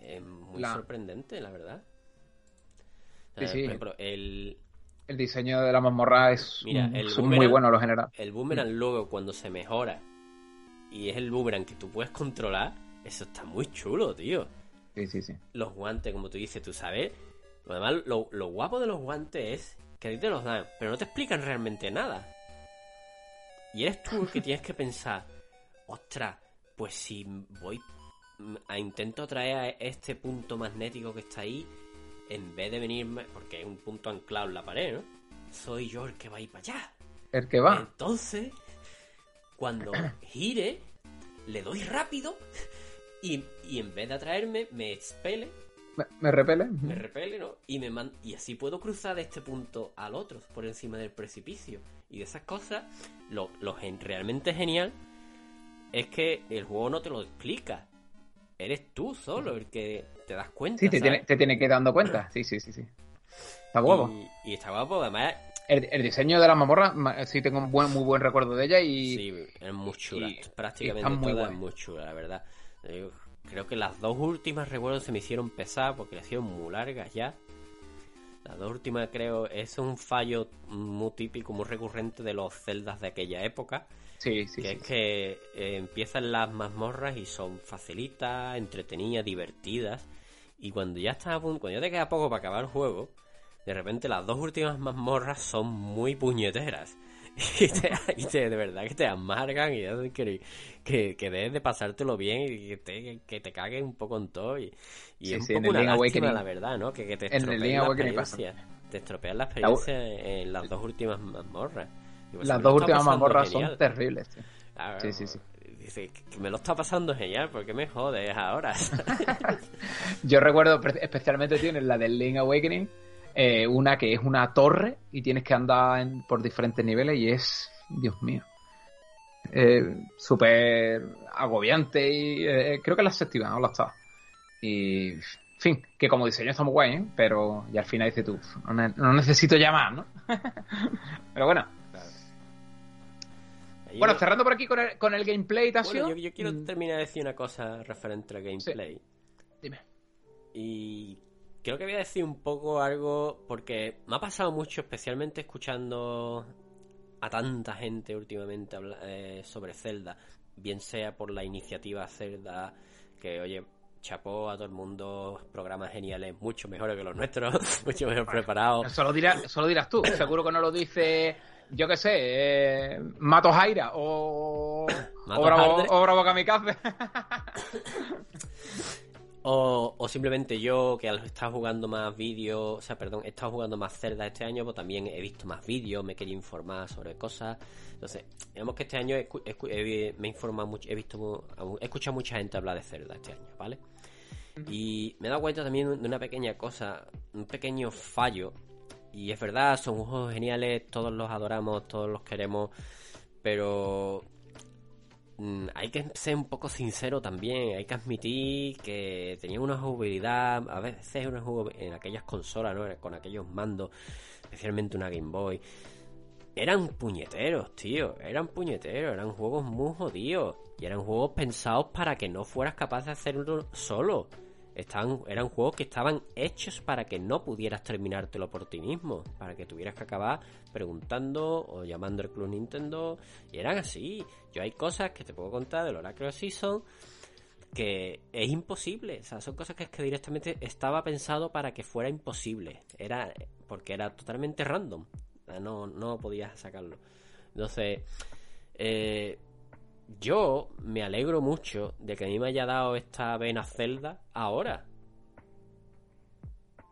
Speaker 2: Es muy
Speaker 1: La-
Speaker 2: sorprendente, la verdad.
Speaker 1: Sí,
Speaker 2: Eh,
Speaker 1: sí.
Speaker 2: Por ejemplo, el,
Speaker 1: El diseño de la mazmorra es
Speaker 2: Mira,
Speaker 1: un-
Speaker 2: el
Speaker 1: es muy bueno, lo general.
Speaker 2: el boomerang luego cuando se mejora y es el boomerang que tú puedes controlar, eso está muy chulo, tío.
Speaker 1: Sí, sí, sí.
Speaker 2: Los guantes, como tú dices, tú sabes. Además, lo, lo guapo de los guantes es que a ti te los dan, pero no te explican realmente nada. Y eres tú el que tienes que pensar, ostras, pues si voy a intento traer a este punto magnético que está ahí, en vez de venirme, porque es un punto anclado en la pared, ¿no? Soy yo el que va a ir para allá.
Speaker 1: El que va.
Speaker 2: Entonces, cuando gire, le doy rápido y, y en vez de atraerme, me expele,
Speaker 1: Me, me repele.
Speaker 2: me repele, ¿no? Y, me man- y así puedo cruzar de este punto al otro, por encima del precipicio. Y de esas cosas, lo, lo gen- realmente genial es que el juego no te lo explica. Eres tú solo el que te das cuenta.
Speaker 1: Sí, te tiene, te tiene que ir dando cuenta. Sí, sí, sí, sí. Está guapo.
Speaker 2: Y, y está guapo, además,
Speaker 1: El, el diseño de la mazmorra, ma- sí tengo un buen, muy buen recuerdo de ella y
Speaker 2: Sí, es muy chula.
Speaker 1: y-
Speaker 2: Prácticamente
Speaker 1: y está muy
Speaker 2: toda es muy chula, la verdad. Creo que las dos últimas recuerdo se me hicieron pesar porque las hicieron muy largas ya. Las dos últimas creo es un fallo muy típico, muy recurrente de los celdas de aquella época.
Speaker 1: sí, sí,
Speaker 2: que
Speaker 1: sí,
Speaker 2: es que eh, empiezan las mazmorras y son facilitas, entretenidas, divertidas. Y cuando ya estás a punto, cuando ya te queda poco para acabar el juego, de repente las dos últimas mazmorras son muy puñeteras. Y, te, y te- de verdad que te amargan y hacen que, que, que debes de pasártelo bien y que te, que te cagues un poco en todo. Y, y
Speaker 1: Sí,
Speaker 2: es un
Speaker 1: sí, en
Speaker 2: poco
Speaker 1: el
Speaker 2: una lástima,
Speaker 1: Awakening-
Speaker 2: la verdad, ¿no? Que, que te estropean la
Speaker 1: pasa.
Speaker 2: experiencia. Te estropean la experiencia en las dos últimas mazmorras. Pues,
Speaker 1: Las dos últimas mazmorras
Speaker 2: genial.
Speaker 1: son terribles. tío. Sí, sí, sí.
Speaker 2: Dice que me lo está pasando genial, ¿por qué me jodes ahora?
Speaker 1: Yo recuerdo especialmente, tío, en la del Link Awakening, eh, una que es una torre y tienes que andar en- por diferentes niveles y es, Dios mío, eh, súper agobiante y eh, creo que es la séptima, no la octava. Y, en fin, que como diseño está muy guay, ¿eh? pero ya al final dices tú, no, ne- no necesito llamar, ¿no? pero bueno.
Speaker 2: Yo-
Speaker 1: Bueno, cerrando por aquí con el, con el gameplay, Tasio.
Speaker 2: bueno, yo, yo quiero
Speaker 1: Mm,
Speaker 2: terminar de decir una cosa referente al gameplay.
Speaker 1: Dime.
Speaker 2: Y creo que voy a decir un poco algo porque me ha pasado mucho, especialmente escuchando a tanta gente últimamente eh, sobre Zelda, bien sea por la iniciativa Zelda, que oye, chapó a todo el mundo, programas geniales, mucho mejores que los nuestros, mucho mejor preparados.
Speaker 1: Eso lo, dirás, eso lo dirás tú. Seguro que no lo dice, yo qué sé, eh, Mato Jaira o, o, Bravo, o Bravo Kamikaze.
Speaker 2: O, o simplemente yo, que al estar jugando más vídeos, o sea, perdón, he estado jugando más Zelda este año, pues también he visto más vídeos, me he querido informar sobre cosas. Entonces, digamos que este año he he he- me he informado mucho, he visto, he escuchado mucha gente hablar de Zelda este año, ¿vale? Y me he dado cuenta también de una pequeña cosa, un pequeño fallo. Y es verdad, son juegos geniales, todos los adoramos, todos los queremos, pero hay que ser un poco sincero también, hay que admitir que tenía una jugabilidad, a veces una jugo- en aquellas consolas, ¿no? Con aquellos mandos, especialmente una Game Boy. Eran puñeteros, tío, eran puñeteros, eran juegos muy jodidos. Y eran juegos pensados para que no fueras capaz de hacerlo solo. Eran juegos que estaban hechos para que no pudieras terminártelo por ti mismo. Para que tuvieras que acabar preguntando o llamando al Club Nintendo. Y eran así. Yo hay cosas que te puedo contar del Oracle Season que es imposible. O sea, son cosas que es que directamente estaba pensado para que fuera imposible. Era porque era totalmente random. No, no podías sacarlo. Entonces, eh, yo me alegro mucho de que a mí me haya dado esta vena Zelda ahora.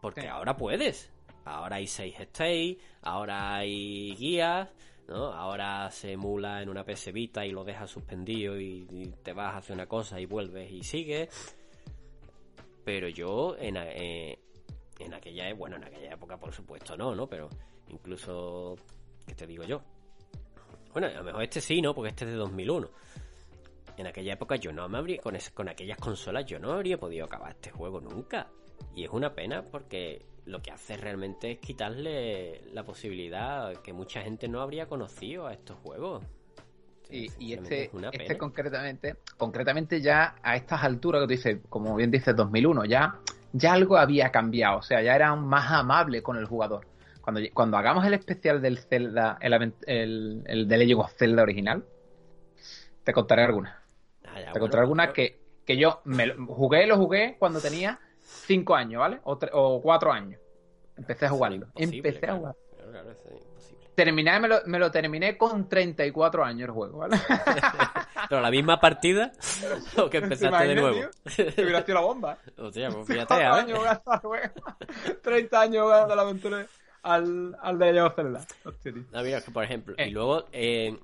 Speaker 2: Porque ahora puedes. Ahora hay 6 states, ahora hay guías, ¿no? Ahora se emula en una PS Vita y lo dejas suspendido y, te vas a hacer una cosa y vuelves y sigues. Pero yo en, eh, en aquella, bueno, en aquella época por supuesto no, ¿no? Pero incluso, ¿qué te digo yo? Bueno, a lo mejor este sí, ¿no? Porque este es de 2001. En aquella época yo no me habría, con, con aquellas consolas yo no habría podido acabar este juego nunca. Y es una pena porque lo que hace realmente es quitarle la posibilidad que mucha gente no habría conocido a estos juegos.
Speaker 1: y este, este concretamente, concretamente ya a estas alturas que tú dices, como bien dices, 2001, ya, ya algo había cambiado, o sea, ya era más amable con el jugador. Cuando, cuando hagamos el especial del Zelda, el, el, el de Legend of Zelda original, te contaré algunas. Ah, te contaré algunas que, que yo me jugué, lo jugué cuando tenía cinco años, ¿vale? O, o cuatro años. Empecé a jugarlo. Empecé a jugar. Terminé, me lo, me lo, terminé con 34 años el juego, ¿vale?
Speaker 2: Pero la misma partida o que empezaste de nuevo.
Speaker 1: Te hubiera la bomba.
Speaker 2: Hostia, pues fíjate,
Speaker 1: años 30 años jugando la aventura al, al de Legend Zelda. Hostia, tío.
Speaker 2: No, mira, que por ejemplo, y eh. luego eh,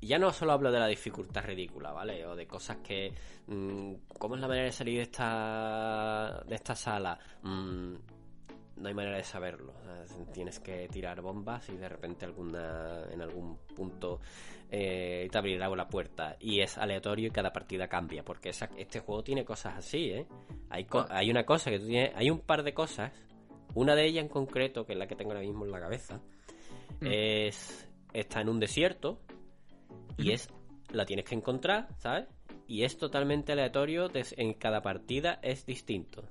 Speaker 2: ya no solo hablo de la dificultad ridícula, ¿vale? O de cosas que... Mmm, ¿Cómo es la manera de salir de esta, de esta sala? Mmm, no hay manera de saberlo. tienes que tirar bombas y de repente alguna en algún punto eh, te abrirá la puerta. Y es aleatorio y cada partida cambia. Porque este juego tiene cosas así, ¿eh? Hay, hay una cosa que tú tienes... Hay un par de cosas. Una de ellas en concreto, que es la que tengo ahora mismo en la cabeza, mm. es... Está en un desierto y es... La tienes que encontrar, ¿sabes? Y es totalmente aleatorio. En cada partida es distinto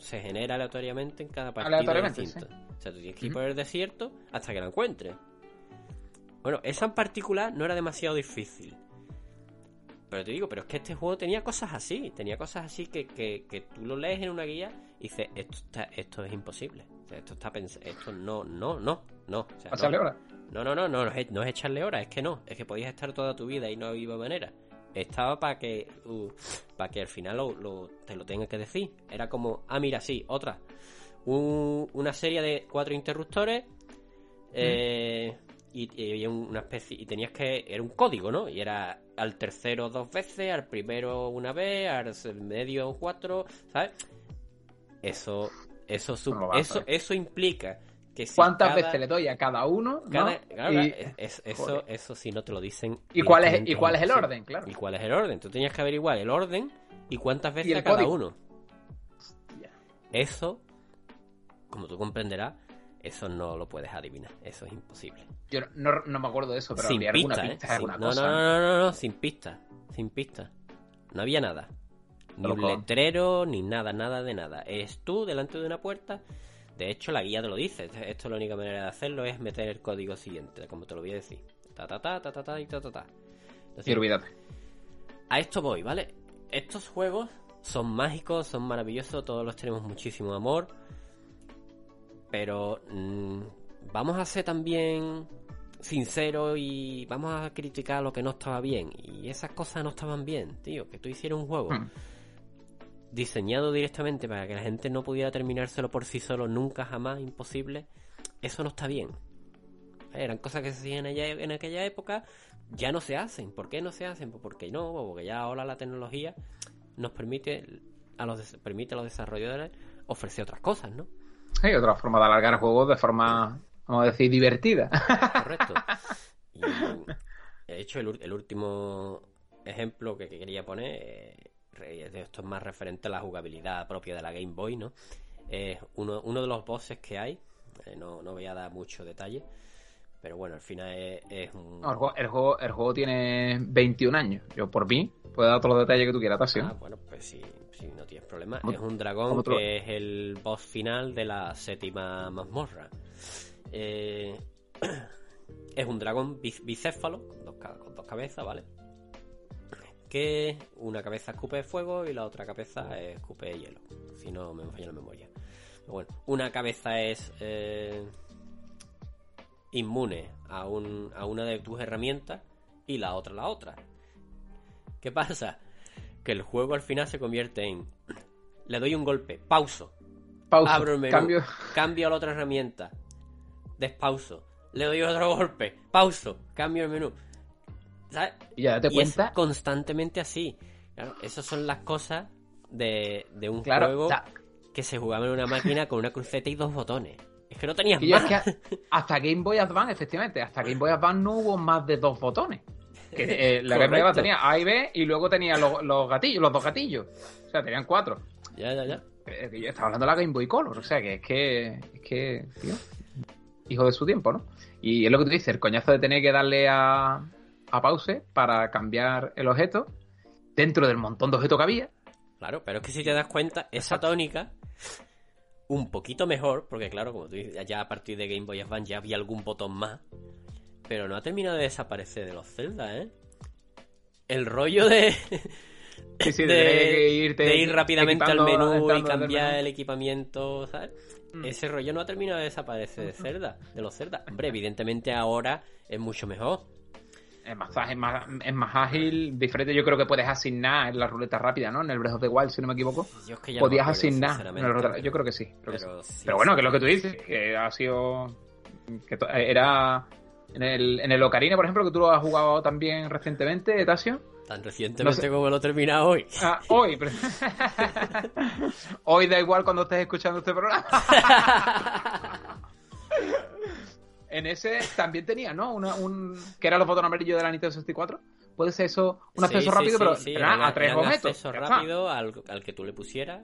Speaker 2: se, genera aleatoriamente en cada partida distinto. O sea, tú tienes que ir por el desierto hasta que lo encuentres. Bueno, esa en particular no era demasiado difícil. Pero te digo, pero es que este juego tenía cosas así. Tenía cosas así que, que, tú lo lees en una guía y dices, esto, está, esto es imposible. esto está esto no, no, no, no.
Speaker 1: O sea, no,
Speaker 2: no, no, no, no, no es, no es echarle horas, es que no. Es que podías estar toda tu vida y no había manera estaba para que uh, para que al final lo, te lo tenga que decir. Era como, ah, mira, sí, otra. una serie de cuatro interruptores eh, y, una especie y tenías que era un código, ¿no? Y era al tercero dos veces, al primero una vez, al medio cuatro, ¿sabes? Eso eso eso eso implica
Speaker 1: ¿Cuántas veces le doy a cada uno?
Speaker 2: eso, eso si no te lo dicen.
Speaker 1: ¿Y cuál es, y cuál es el orden? Claro.
Speaker 2: ¿Y cuál es el orden? Tú tenías que averiguar el orden y cuántas veces a cada uno. Eso, como tú comprenderás, eso no lo puedes adivinar. Eso es imposible.
Speaker 1: Yo no, me acuerdo de eso, pero
Speaker 2: sin
Speaker 1: había
Speaker 2: pista,
Speaker 1: alguna
Speaker 2: ¿eh? no, No, no, no, no, sin pista. Sin pista. No había nada. Ni un letrero, ni nada, nada de nada. Es tú delante de una puerta de hecho, la guía te lo dice. Esto la única manera de hacerlo es meter el código siguiente, como te lo voy a decir. Ta ta ta ta ta ta y ta ta ta.
Speaker 1: y olvídate.
Speaker 2: A esto voy, ¿vale? Estos juegos son mágicos, son maravillosos, todos los tenemos muchísimo amor. Pero mm, vamos a ser también sinceros y vamos a criticar lo que no estaba bien. Y esas cosas no estaban bien, tío. Que tú hicieras un juego. Hmm diseñado directamente para que la gente no pudiera terminárselo por sí solo, nunca, jamás, imposible, eso no está bien. Eran cosas que se hacían en aquella época, ya no se hacen. ¿Por qué no se hacen? Pues porque no, porque ya ahora la tecnología nos permite a los, permite a los desarrolladores ofrecer otras cosas, ¿no?
Speaker 1: Hay otra forma de alargar juegos de forma, vamos a decir, divertida.
Speaker 2: Correcto. Y, de hecho, el, el último ejemplo que, quería poner eh, esto es más referente a la jugabilidad propia de la Game Boy, ¿no? Es uno, uno de los bosses que hay, eh, no, no voy a dar mucho detalle, pero bueno, al final es, un...
Speaker 1: el, juego, el, juego, tiene 21 años, yo por mí puedo dar todos los detalles que tú quieras,
Speaker 2: Ah, bueno, pues sí, sí no tienes problema. Es un dragón que es el boss final de la séptima mazmorra. Eh, es un dragón bicéfalo, con dos, con dos cabezas, ¿vale? que una cabeza escupe fuego y la otra cabeza escupe hielo. Si no me falla la memoria. bueno, una cabeza es eh, inmune a, un, a una de tus herramientas y la otra la otra. ¿Qué pasa? Que el juego al final se convierte en... Le doy un golpe, pauso.
Speaker 1: Pauso,
Speaker 2: abro el menú,
Speaker 1: cambio.
Speaker 2: cambio a la otra herramienta, despauso. Le doy otro golpe, pauso, cambio el menú. ¿Sabes?
Speaker 1: Y ya te
Speaker 2: Y
Speaker 1: cuenta.
Speaker 2: es constantemente así. Claro, esas son las cosas de, de un
Speaker 1: Claro,
Speaker 2: juego que se jugaba en una máquina con una cruceta y dos botones. Que no tenías
Speaker 1: Y es que hasta Game Boy Advance, efectivamente, hasta Game Boy Advance no hubo más de dos botones. Que, eh, la Game Boy. Advance tenía A y B y luego tenía los, los gatillos, los dos gatillos. O sea, tenían cuatro.
Speaker 2: Ya, ya, ya.
Speaker 1: Eh, yo estaba hablando de la Game Boy Color, o sea, que es que, es que, tío, hijo de su tiempo, ¿no? Y es lo que tú dices, el coñazo de tener que darle a, a pause para cambiar el objeto dentro del montón de objetos que había.
Speaker 2: Claro, pero es que si te das cuenta, esa tónica, un poquito mejor, porque claro, como tú dices, ya a partir de Game Boy Advance ya había algún botón más, pero no ha terminado de desaparecer de los Zelda, ¿eh? El rollo de,
Speaker 1: Sí, sí,
Speaker 2: de,
Speaker 1: de tener que irte
Speaker 2: de ir rápidamente al menú y cambiar
Speaker 1: menú.
Speaker 2: el equipamiento, ¿sabes?
Speaker 1: Mm.
Speaker 2: Ese rollo no ha terminado de desaparecer de Zelda, de los Zelda. Hombre, evidentemente ahora es mucho mejor.
Speaker 1: Es más, es, más, es más ágil, diferente. Yo creo que puedes asignar en la ruleta rápida, ¿no? En el Breath of the Wild, si no me equivoco.
Speaker 2: Yo es que ya no
Speaker 1: Podías
Speaker 2: acuerdo,
Speaker 1: asignar.
Speaker 2: pero-
Speaker 1: Yo creo que sí. creo que sí.
Speaker 2: pero sí,
Speaker 1: Pero bueno, que es lo que tú dices, que ha sido. que to- era. En el, en el Ocarina, por ejemplo, que tú lo has jugado también recientemente, Tasio.
Speaker 2: Tan recientemente
Speaker 1: no sé.
Speaker 2: como lo he terminado hoy.
Speaker 1: Ah, hoy. pero- hoy da igual cuando estés escuchando este programa. en ese también tenía, ¿no? Una, un, que eran los botones amarillos de la Nintendo 64. Puede ser eso, un acceso
Speaker 2: sí,
Speaker 1: rápido,
Speaker 2: sí,
Speaker 1: pero
Speaker 2: sí,
Speaker 1: era a tres objetos.
Speaker 2: acceso
Speaker 1: ya está.
Speaker 2: rápido al, al que tú le pusieras.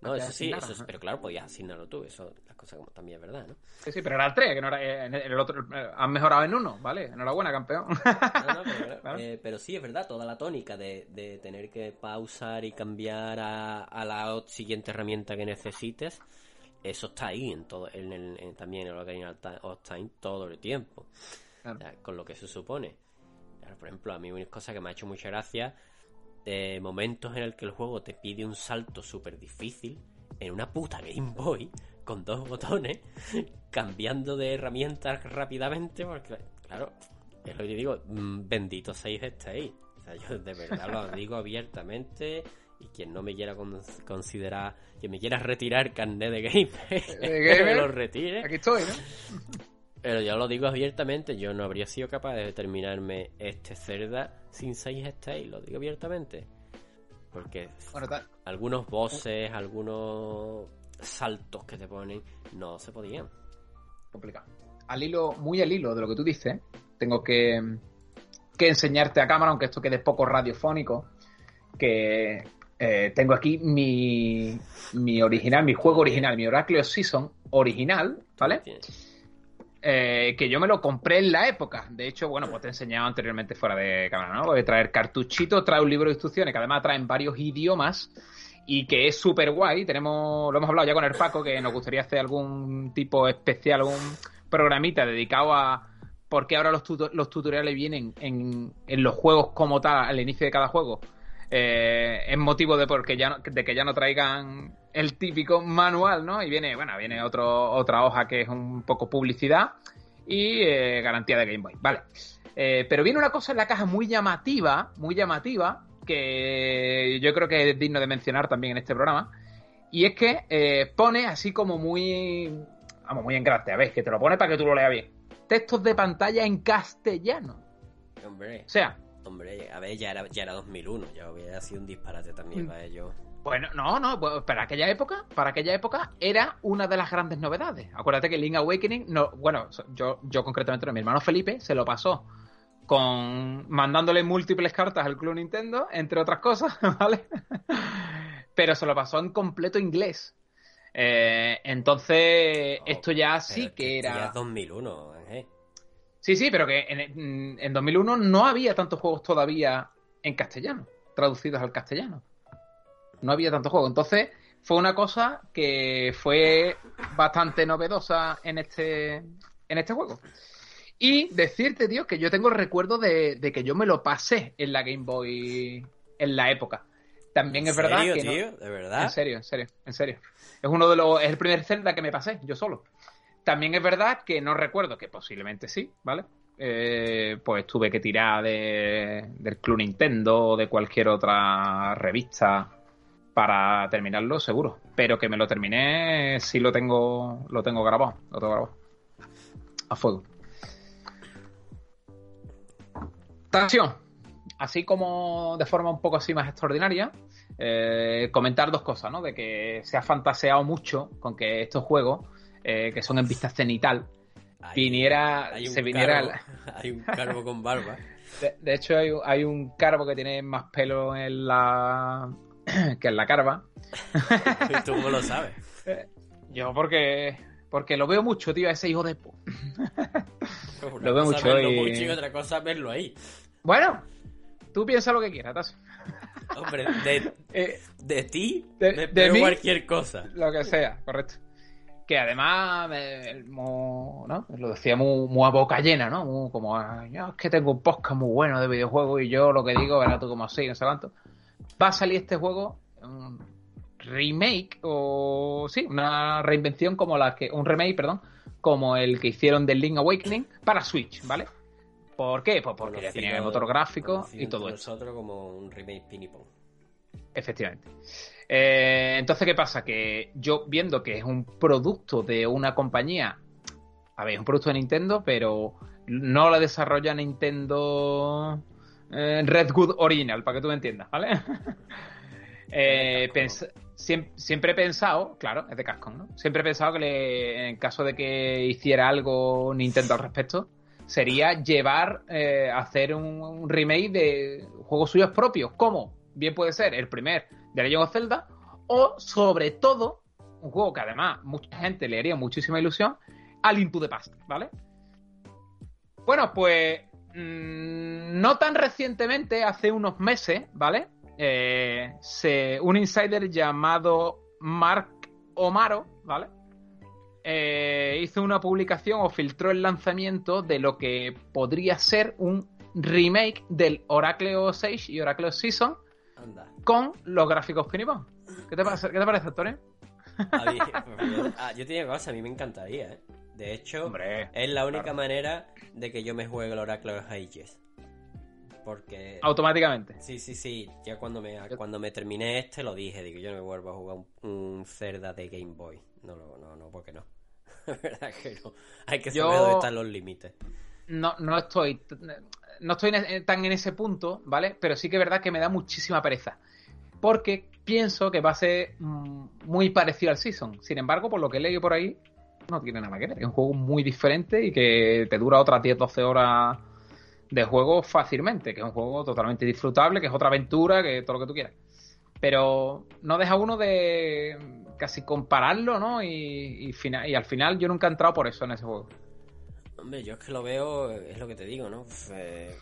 Speaker 2: No, eso sí, eso es- pero claro, podías asignarlo tú, eso las cosas como también es verdad, ¿no?
Speaker 1: Sí, sí, pero era el 3, que no era eh, en el otro. eh, Han mejorado en uno, ¿vale? Enhorabuena, campeón.
Speaker 2: No, no, pero, claro, eh, pero sí, es verdad, toda la tónica de, de tener que pausar y cambiar a, a la siguiente herramienta que necesites, eso está ahí en todo, en el, en- también en el Ocarina of Time todo el tiempo.
Speaker 1: Claro.
Speaker 2: O sea, con lo que se supone. Claro, por ejemplo, a mí una cosa que me ha hecho mucha gracia, eh, momentos en el que el juego te pide un salto súper difícil en una puta Game Boy con dos botones, cambiando de herramientas rápidamente, porque, claro, es lo que digo, mm, bendito seis estéis. O sea, yo de verdad lo digo abiertamente y quien no me quiera con- considerar, que me quiera retirar carnet de gamer,
Speaker 1: De
Speaker 2: que me lo retire.
Speaker 1: Aquí estoy, ¿no?
Speaker 2: Pero yo lo digo abiertamente, yo no habría sido capaz de terminarme este Zelda sin 6 stage, lo digo abiertamente. Porque
Speaker 1: Bueno,
Speaker 2: algunos bosses, algunos saltos que te ponen, no se podían.
Speaker 1: complicado. Al hilo, muy al hilo de lo que tú dices, tengo que, que enseñarte a cámara, aunque esto quede poco radiofónico, que eh, tengo aquí mi, mi original, mi juego original, mi Oracle of Season original, ¿vale? Eh, que yo me lo compré en la época. De hecho, bueno, pues te he enseñado anteriormente fuera de cámara, ¿no? Voy a traer cartuchito, trae un libro de instrucciones que además traen varios idiomas y que es súper guay. Tenemos, lo hemos hablado ya con el Paco, que nos gustaría hacer algún tipo especial, algún programita dedicado a por qué ahora los, tuto- los tutoriales vienen en, en los juegos como tal, al inicio de cada juego. Eh, es motivo de porque ya no- de que ya no traigan el típico manual, ¿no? Y viene, bueno, viene otro, otra hoja que es un poco publicidad y eh, garantía de Game Boy. Vale. Eh, pero viene una cosa en la caja muy llamativa, muy llamativa, que yo creo que es digno de mencionar también en este programa. Y es que eh, pone así como muy. Vamos, muy en grande, a ver, que te lo pone para que tú lo leas bien. Textos de pantalla en castellano.
Speaker 2: Hombre,
Speaker 1: O sea,
Speaker 2: hombre, a ver, ya era, ya era 2001, ya hubiera sido un disparate también
Speaker 1: Mm.
Speaker 2: para ellos.
Speaker 1: Bueno, no, no, pues para aquella época, para aquella época era una de las grandes novedades. Acuérdate que Link Awakening, no, bueno, yo, yo concretamente no, mi hermano Felipe se lo pasó con mandándole múltiples cartas al Club Nintendo, entre otras cosas, ¿vale? Pero se lo pasó en completo inglés. Eh, entonces,
Speaker 2: Oh,
Speaker 1: esto ya sí
Speaker 2: es
Speaker 1: que
Speaker 2: esto Ya
Speaker 1: era.
Speaker 2: es 2001, Ángel.
Speaker 1: Sí, sí, pero que en, en 2001 no había tantos juegos todavía en castellano, traducidos al castellano. No había tantos juegos. Entonces, fue una cosa que fue bastante novedosa en este, en este juego. Y decirte, tío, que yo tengo el recuerdo de, que yo me lo pasé en la Game Boy en la época. También es verdad que.
Speaker 2: tío? ¿De verdad?
Speaker 1: En serio, en serio, en serio. Es uno de los. Es el primer Zelda que me pasé, yo solo. También es verdad que no recuerdo, que posiblemente sí, ¿vale? Eh, pues tuve que tirar de, del Club Nintendo o de cualquier otra revista para terminarlo, seguro. Pero que me lo terminé, sí lo tengo, lo tengo grabado, lo tengo grabado. A fuego. Tracción. Así como de forma un poco así más extraordinaria, eh, comentar dos cosas, ¿no? De que se ha fantaseado mucho con que estos juegos, eh, que son en vista cenital, viniera, se viniera...
Speaker 2: hay un carbo con barba.
Speaker 1: De, hecho, hay, un carbo que tiene más pelo en la que en la carva.
Speaker 2: ¿Y tú cómo lo sabes?
Speaker 1: Eh, yo porque porque lo veo mucho, tío, ese hijo de...
Speaker 2: lo veo mucho y... otra cosa verlo ahí.
Speaker 1: Bueno, tú piensa lo que quieras, Tazo.
Speaker 2: Hombre, de, eh, de ti, de, de cualquier cosa.
Speaker 1: Lo que sea, correcto. Que además, ¿no? lo decía muy, a boca llena, ¿no? como, yo es que tengo un podcast muy bueno de videojuegos y yo lo que digo, verás tú como así, no sé cuánto. Va a salir este juego, un remake, o sí, una reinvención como la que, un remake, perdón, como el que hicieron del Link Awakening para Switch, ¿vale? ¿Por qué? Pues porque ya tenía el motor gráfico y todo
Speaker 2: eso. Nosotros como un remake pinipon.
Speaker 1: Efectivamente. Eh, entonces, ¿qué pasa? Que yo viendo que es un producto de una compañía, a ver, es un producto de Nintendo, pero no lo desarrolla Nintendo eh, Redwood Original, para que tú me entiendas, ¿vale? eh, siempre, he pensado, claro, es de Cascon, ¿no? Siempre he pensado que en caso de que hiciera algo Nintendo al respecto, sería llevar, eh, hacer un, remake de juegos suyos propios. ¿Cómo? Bien puede ser el primer de Legend of Zelda, o sobre todo, un juego que además mucha gente le haría muchísima ilusión, al Into the Past, ¿vale? Bueno, pues mm, no tan recientemente, hace unos meses, ¿vale? Eh, se, un insider llamado Mark Omaro, ¿vale? Eh, hizo una publicación o filtró el lanzamiento de lo que podría ser un remake del Oracle 6 y Oracle Season con los gráficos Pinipon. ¿Qué te, parece, ¿qué te parece?
Speaker 2: Ah, yo tenía cosas, a mí me encantaría, ¿eh? De hecho, es la única manera de que yo me juegue el Oracle Ages. Porque...
Speaker 1: Automáticamente.
Speaker 2: Sí, sí, sí. Ya cuando me, cuando me terminé este lo dije. Digo, yo no me vuelvo a jugar un, un Zelda de Game Boy. No, no, no, no, porque no. verdad que no. Hay que saber dónde están los límites.
Speaker 1: No, no estoy. No estoy tan en ese punto, ¿vale? Pero sí que es verdad que me da muchísima pereza. Porque pienso que va a ser mm, muy parecido al Season. Sin embargo, por lo que he leído por ahí, no tiene nada que ver. Es un juego muy diferente y que te dura otras 10-12 horas de juego fácilmente. Que es un juego totalmente disfrutable, que es otra aventura, que todo lo que tú quieras. Pero no deja uno de casi compararlo, ¿no? Y, y, al final yo nunca he entrado por eso en ese juego.
Speaker 2: Hombre, yo es que lo veo, es lo que te digo, ¿no? Eh,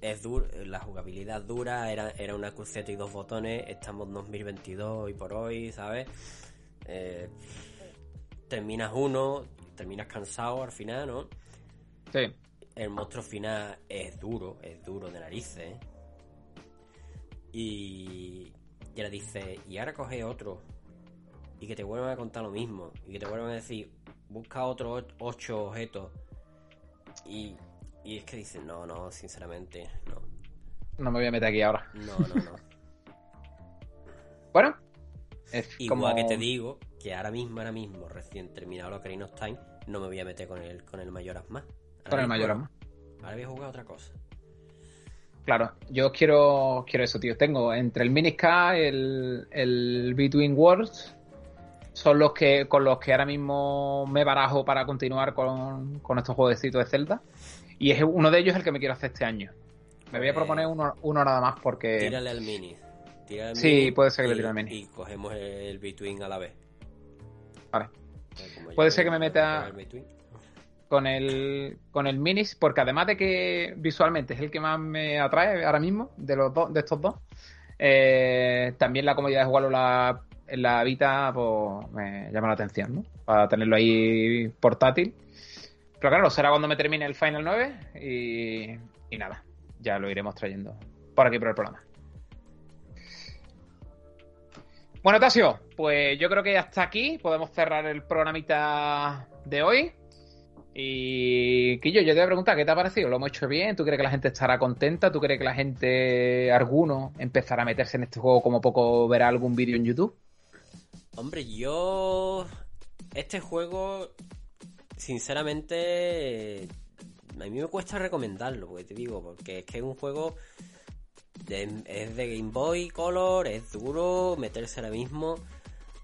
Speaker 2: es duro, la jugabilidad dura, era, era una cruceta y dos botones, estamos en 2022 y por hoy, ¿sabes? Eh, terminas uno, terminas cansado al final, ¿no?
Speaker 1: Sí.
Speaker 2: El monstruo final es duro, es duro de narices. Y, y ahora dice, y ahora coge otro y que te vuelvan a contar lo mismo y que te vuelvan a decir, busca otros ocho objetos y, y es que dicen, no, no, sinceramente, no.
Speaker 1: No me voy a meter aquí ahora.
Speaker 2: No, no, no.
Speaker 1: bueno,
Speaker 2: es Igual que te digo que ahora mismo, ahora mismo, recién terminado lo Ocarina of Time, no me voy a meter con el, con el Mayoras más.
Speaker 1: con el Mayoras más.
Speaker 2: Ahora voy a jugar otra cosa.
Speaker 1: Claro, yo quiero quiero eso, tío. Tengo entre el Minisca, el, el Between Worlds son los que con los que ahora mismo me barajo para continuar con, con estos jueguecitos de Zelda. Y es uno de ellos el que me quiero hacer este año. Me voy a proponer uno, uno nada más porque.
Speaker 2: Tírale al mini.
Speaker 1: sí, puede ser que le tire al mini.
Speaker 2: Y cogemos el Between a la vez.
Speaker 1: Vale. Puede ser que me meta con el con el minis, porque además de que visualmente es el que más me atrae ahora mismo de los dos, de estos dos, eh, también la comodidad de jugarlo la la Vita pues, me llama la atención, ¿no? Para tenerlo ahí portátil, Pero claro, será cuando me termine el Final 9 y, y nada, ya lo iremos trayendo por aquí por el programa. Bueno, Tasio, pues yo creo que hasta aquí podemos cerrar el programita de hoy. Y Quillo, yo te voy a preguntar, ¿qué te ha parecido? ¿Lo hemos hecho bien? ¿Tú crees que la gente estará contenta? ¿Tú crees que la gente, alguno, empezará a meterse en este juego como poco verá algún vídeo en YouTube?
Speaker 2: Hombre, yo... Este juego, sinceramente, a mí me cuesta recomendarlo, porque te digo, porque es que es un juego es de Game Boy Color, es duro meterse ahora mismo.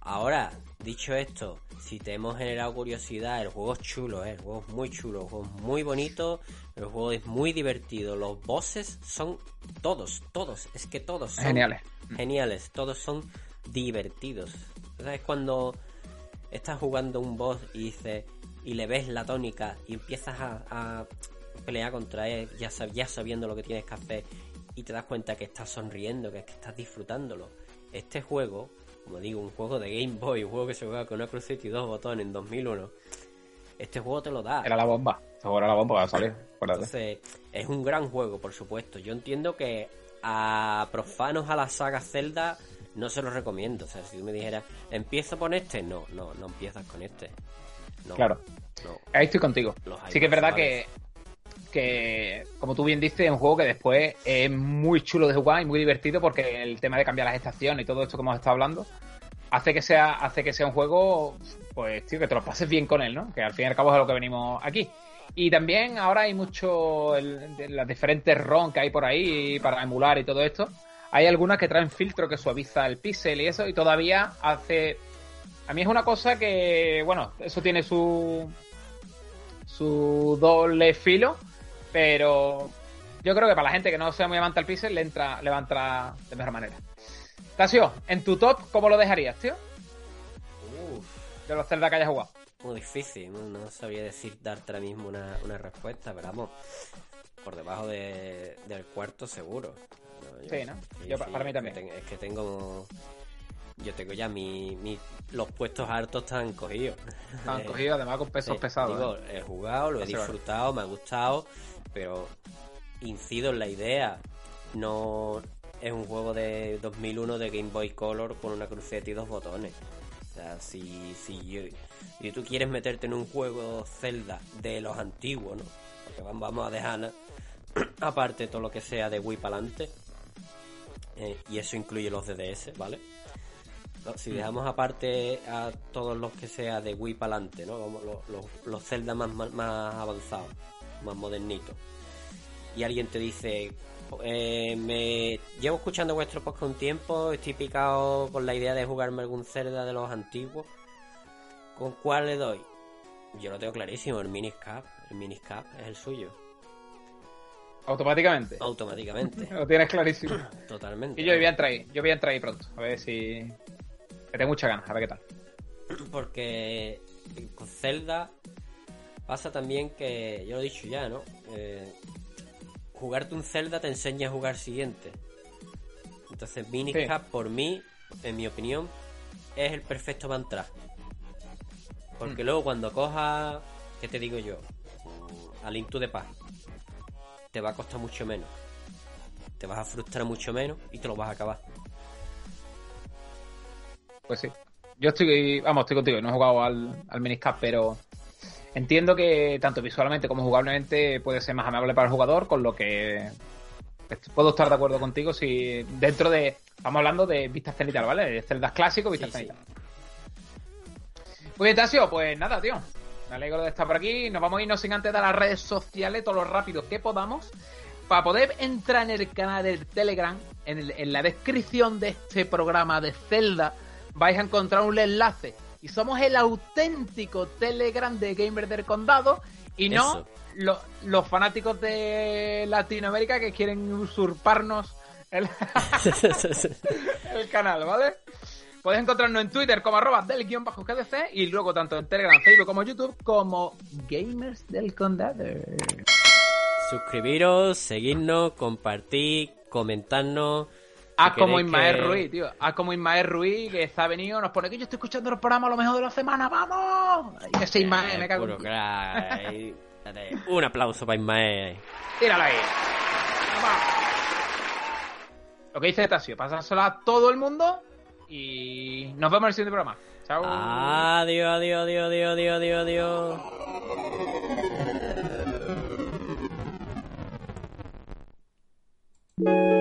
Speaker 2: Ahora, dicho esto, si te hemos generado curiosidad, el juego es chulo, ¿eh? el juego es muy chulo, el juego es muy bonito, el juego es muy divertido. Los bosses son todos, todos, es que todos son
Speaker 1: geniales.
Speaker 2: Geniales, todos son divertidos. ¿Sabes cuando estás jugando un boss y dices y le ves la tónica y empiezas a, pelear contra él ya, ya sabiendo lo que tienes que hacer y te das cuenta que estás sonriendo, que, que estás disfrutándolo. Este juego, como digo, un juego de Game Boy, un juego que se juega con una cruceta y dos botones en 2001, este juego te lo da.
Speaker 1: Era la bomba, era la bomba para salir.
Speaker 2: Entonces, es un gran juego, por supuesto. Yo entiendo que a profanos a la saga Zelda no se lo recomiendo. O sea, si tú me dijeras, ¿empiezo con este? No, no, no empiezas con este.
Speaker 1: claro. Ahí estoy contigo. Sí que es verdad que que, como tú bien dices, es un juego que después es muy chulo de jugar y muy divertido porque el tema de cambiar las estaciones y todo esto que hemos estado hablando hace que sea, hace que sea un juego, pues, tío, que te lo pases bien con él, ¿no? Que al fin y al cabo es a lo que venimos aquí. Y también ahora hay mucho, las diferentes ROM que hay por ahí para emular y todo esto. Hay algunas que traen filtro que suaviza el pixel y eso, y todavía hace. A mí es una cosa que, bueno, eso tiene su. su doble filo pero yo creo que para la gente que no sea muy amante al pixel, le, entra, le va a entrar de mejor manera. Tasio, en tu top, ¿cómo lo dejarías, tío? Uf. De los Zelda que hayas jugado.
Speaker 2: Muy difícil, no, sabía decir darte ahora mismo una, respuesta, pero vamos, por debajo del cuarto seguro.
Speaker 1: Sí, ¿no? yo, para mí también.
Speaker 2: Es que tengo yo tengo ya mi, los puestos hartos están cogidos.
Speaker 1: Están cogidos además con pesos pesados. Digo,
Speaker 2: ¿eh? He jugado, lo he disfrutado, me ha gustado, pero incido en la idea. No es un juego de 2001 de Game Boy Color con una cruceta y dos botones. O sea, si, si, tú quieres meterte en un juego Zelda de los antiguos, ¿no? Porque vamos a dejar aparte todo lo que sea de Wii para adelante. Eh, y eso incluye los DDS, ¿vale? si dejamos aparte a todos los que sea de Wii para adelante, ¿no? Los, los, Zelda más, más, avanzados, más modernitos. Y alguien te dice, eh, me llevo escuchando vuestro podcast un tiempo, estoy picado con la idea de jugarme algún Zelda de los antiguos. ¿Con cuál le doy? Yo lo tengo clarísimo, el Miniscap. El Miniscap es el suyo.
Speaker 1: ¿Automáticamente?
Speaker 2: Automáticamente.
Speaker 1: lo tienes clarísimo.
Speaker 2: Totalmente.
Speaker 1: Y yo voy a entrar ahí, yo voy a entrar ahí pronto, a ver si, que tengo muchas ganas, a ver qué tal.
Speaker 2: Porque con Zelda pasa también que, yo lo he dicho ya, ¿no? Eh, jugarte un Zelda te enseña a jugar siguiente. Entonces Minicap por mí, en mi opinión, es el perfecto mantra. Porque mm. luego cuando cojas, ¿qué te digo yo? Al Link de Paz, te va a costar mucho menos. Te vas a frustrar mucho menos y te lo vas a acabar.
Speaker 1: Pues sí. Yo estoy, vamos, estoy contigo, no he jugado al, al Miniscap, pero entiendo que tanto visualmente como jugablemente puede ser más amable para el jugador, con lo que puedo estar de acuerdo contigo si dentro de, estamos hablando de vistas cenital, ¿vale? De celdas clásicos, vistas cenital. Muy bien, Tasio, pues nada, tío. Me alegro de estar por aquí. Nos vamos a irnos sin antes dar las redes sociales, todo lo rápido que podamos. Para poder entrar en el canal del Telegram, en, en la descripción de este programa de Zelda, vais a encontrar un enlace. Y somos el auténtico Telegram de Gamer del Condado y no los fanáticos de Latinoamérica que quieren usurparnos el, el canal, ¿vale? Podéis encontrarnos en Twitter como arroba del guion bajo GDC y luego tanto en Telegram, Facebook como YouTube como Gamers del Condado.
Speaker 2: Suscribiros, seguidnos, compartir, comentarnos
Speaker 1: Haz como Ismael Ruiz, tío. Haz como Ismael Ruiz, que está venido, nos pone que yo estoy escuchando los programas a lo mejor de la semana, ¡vamos! Y ese Ismael, me cago
Speaker 2: en Un aplauso para Ismael.
Speaker 1: Tírala ahí. Lo que dice Tasio, pasárselo a todo el mundo y nos vemos en el siguiente programa. Chao.
Speaker 2: Adiós, adiós, adiós, adiós, adiós, adiós, adiós. adiós.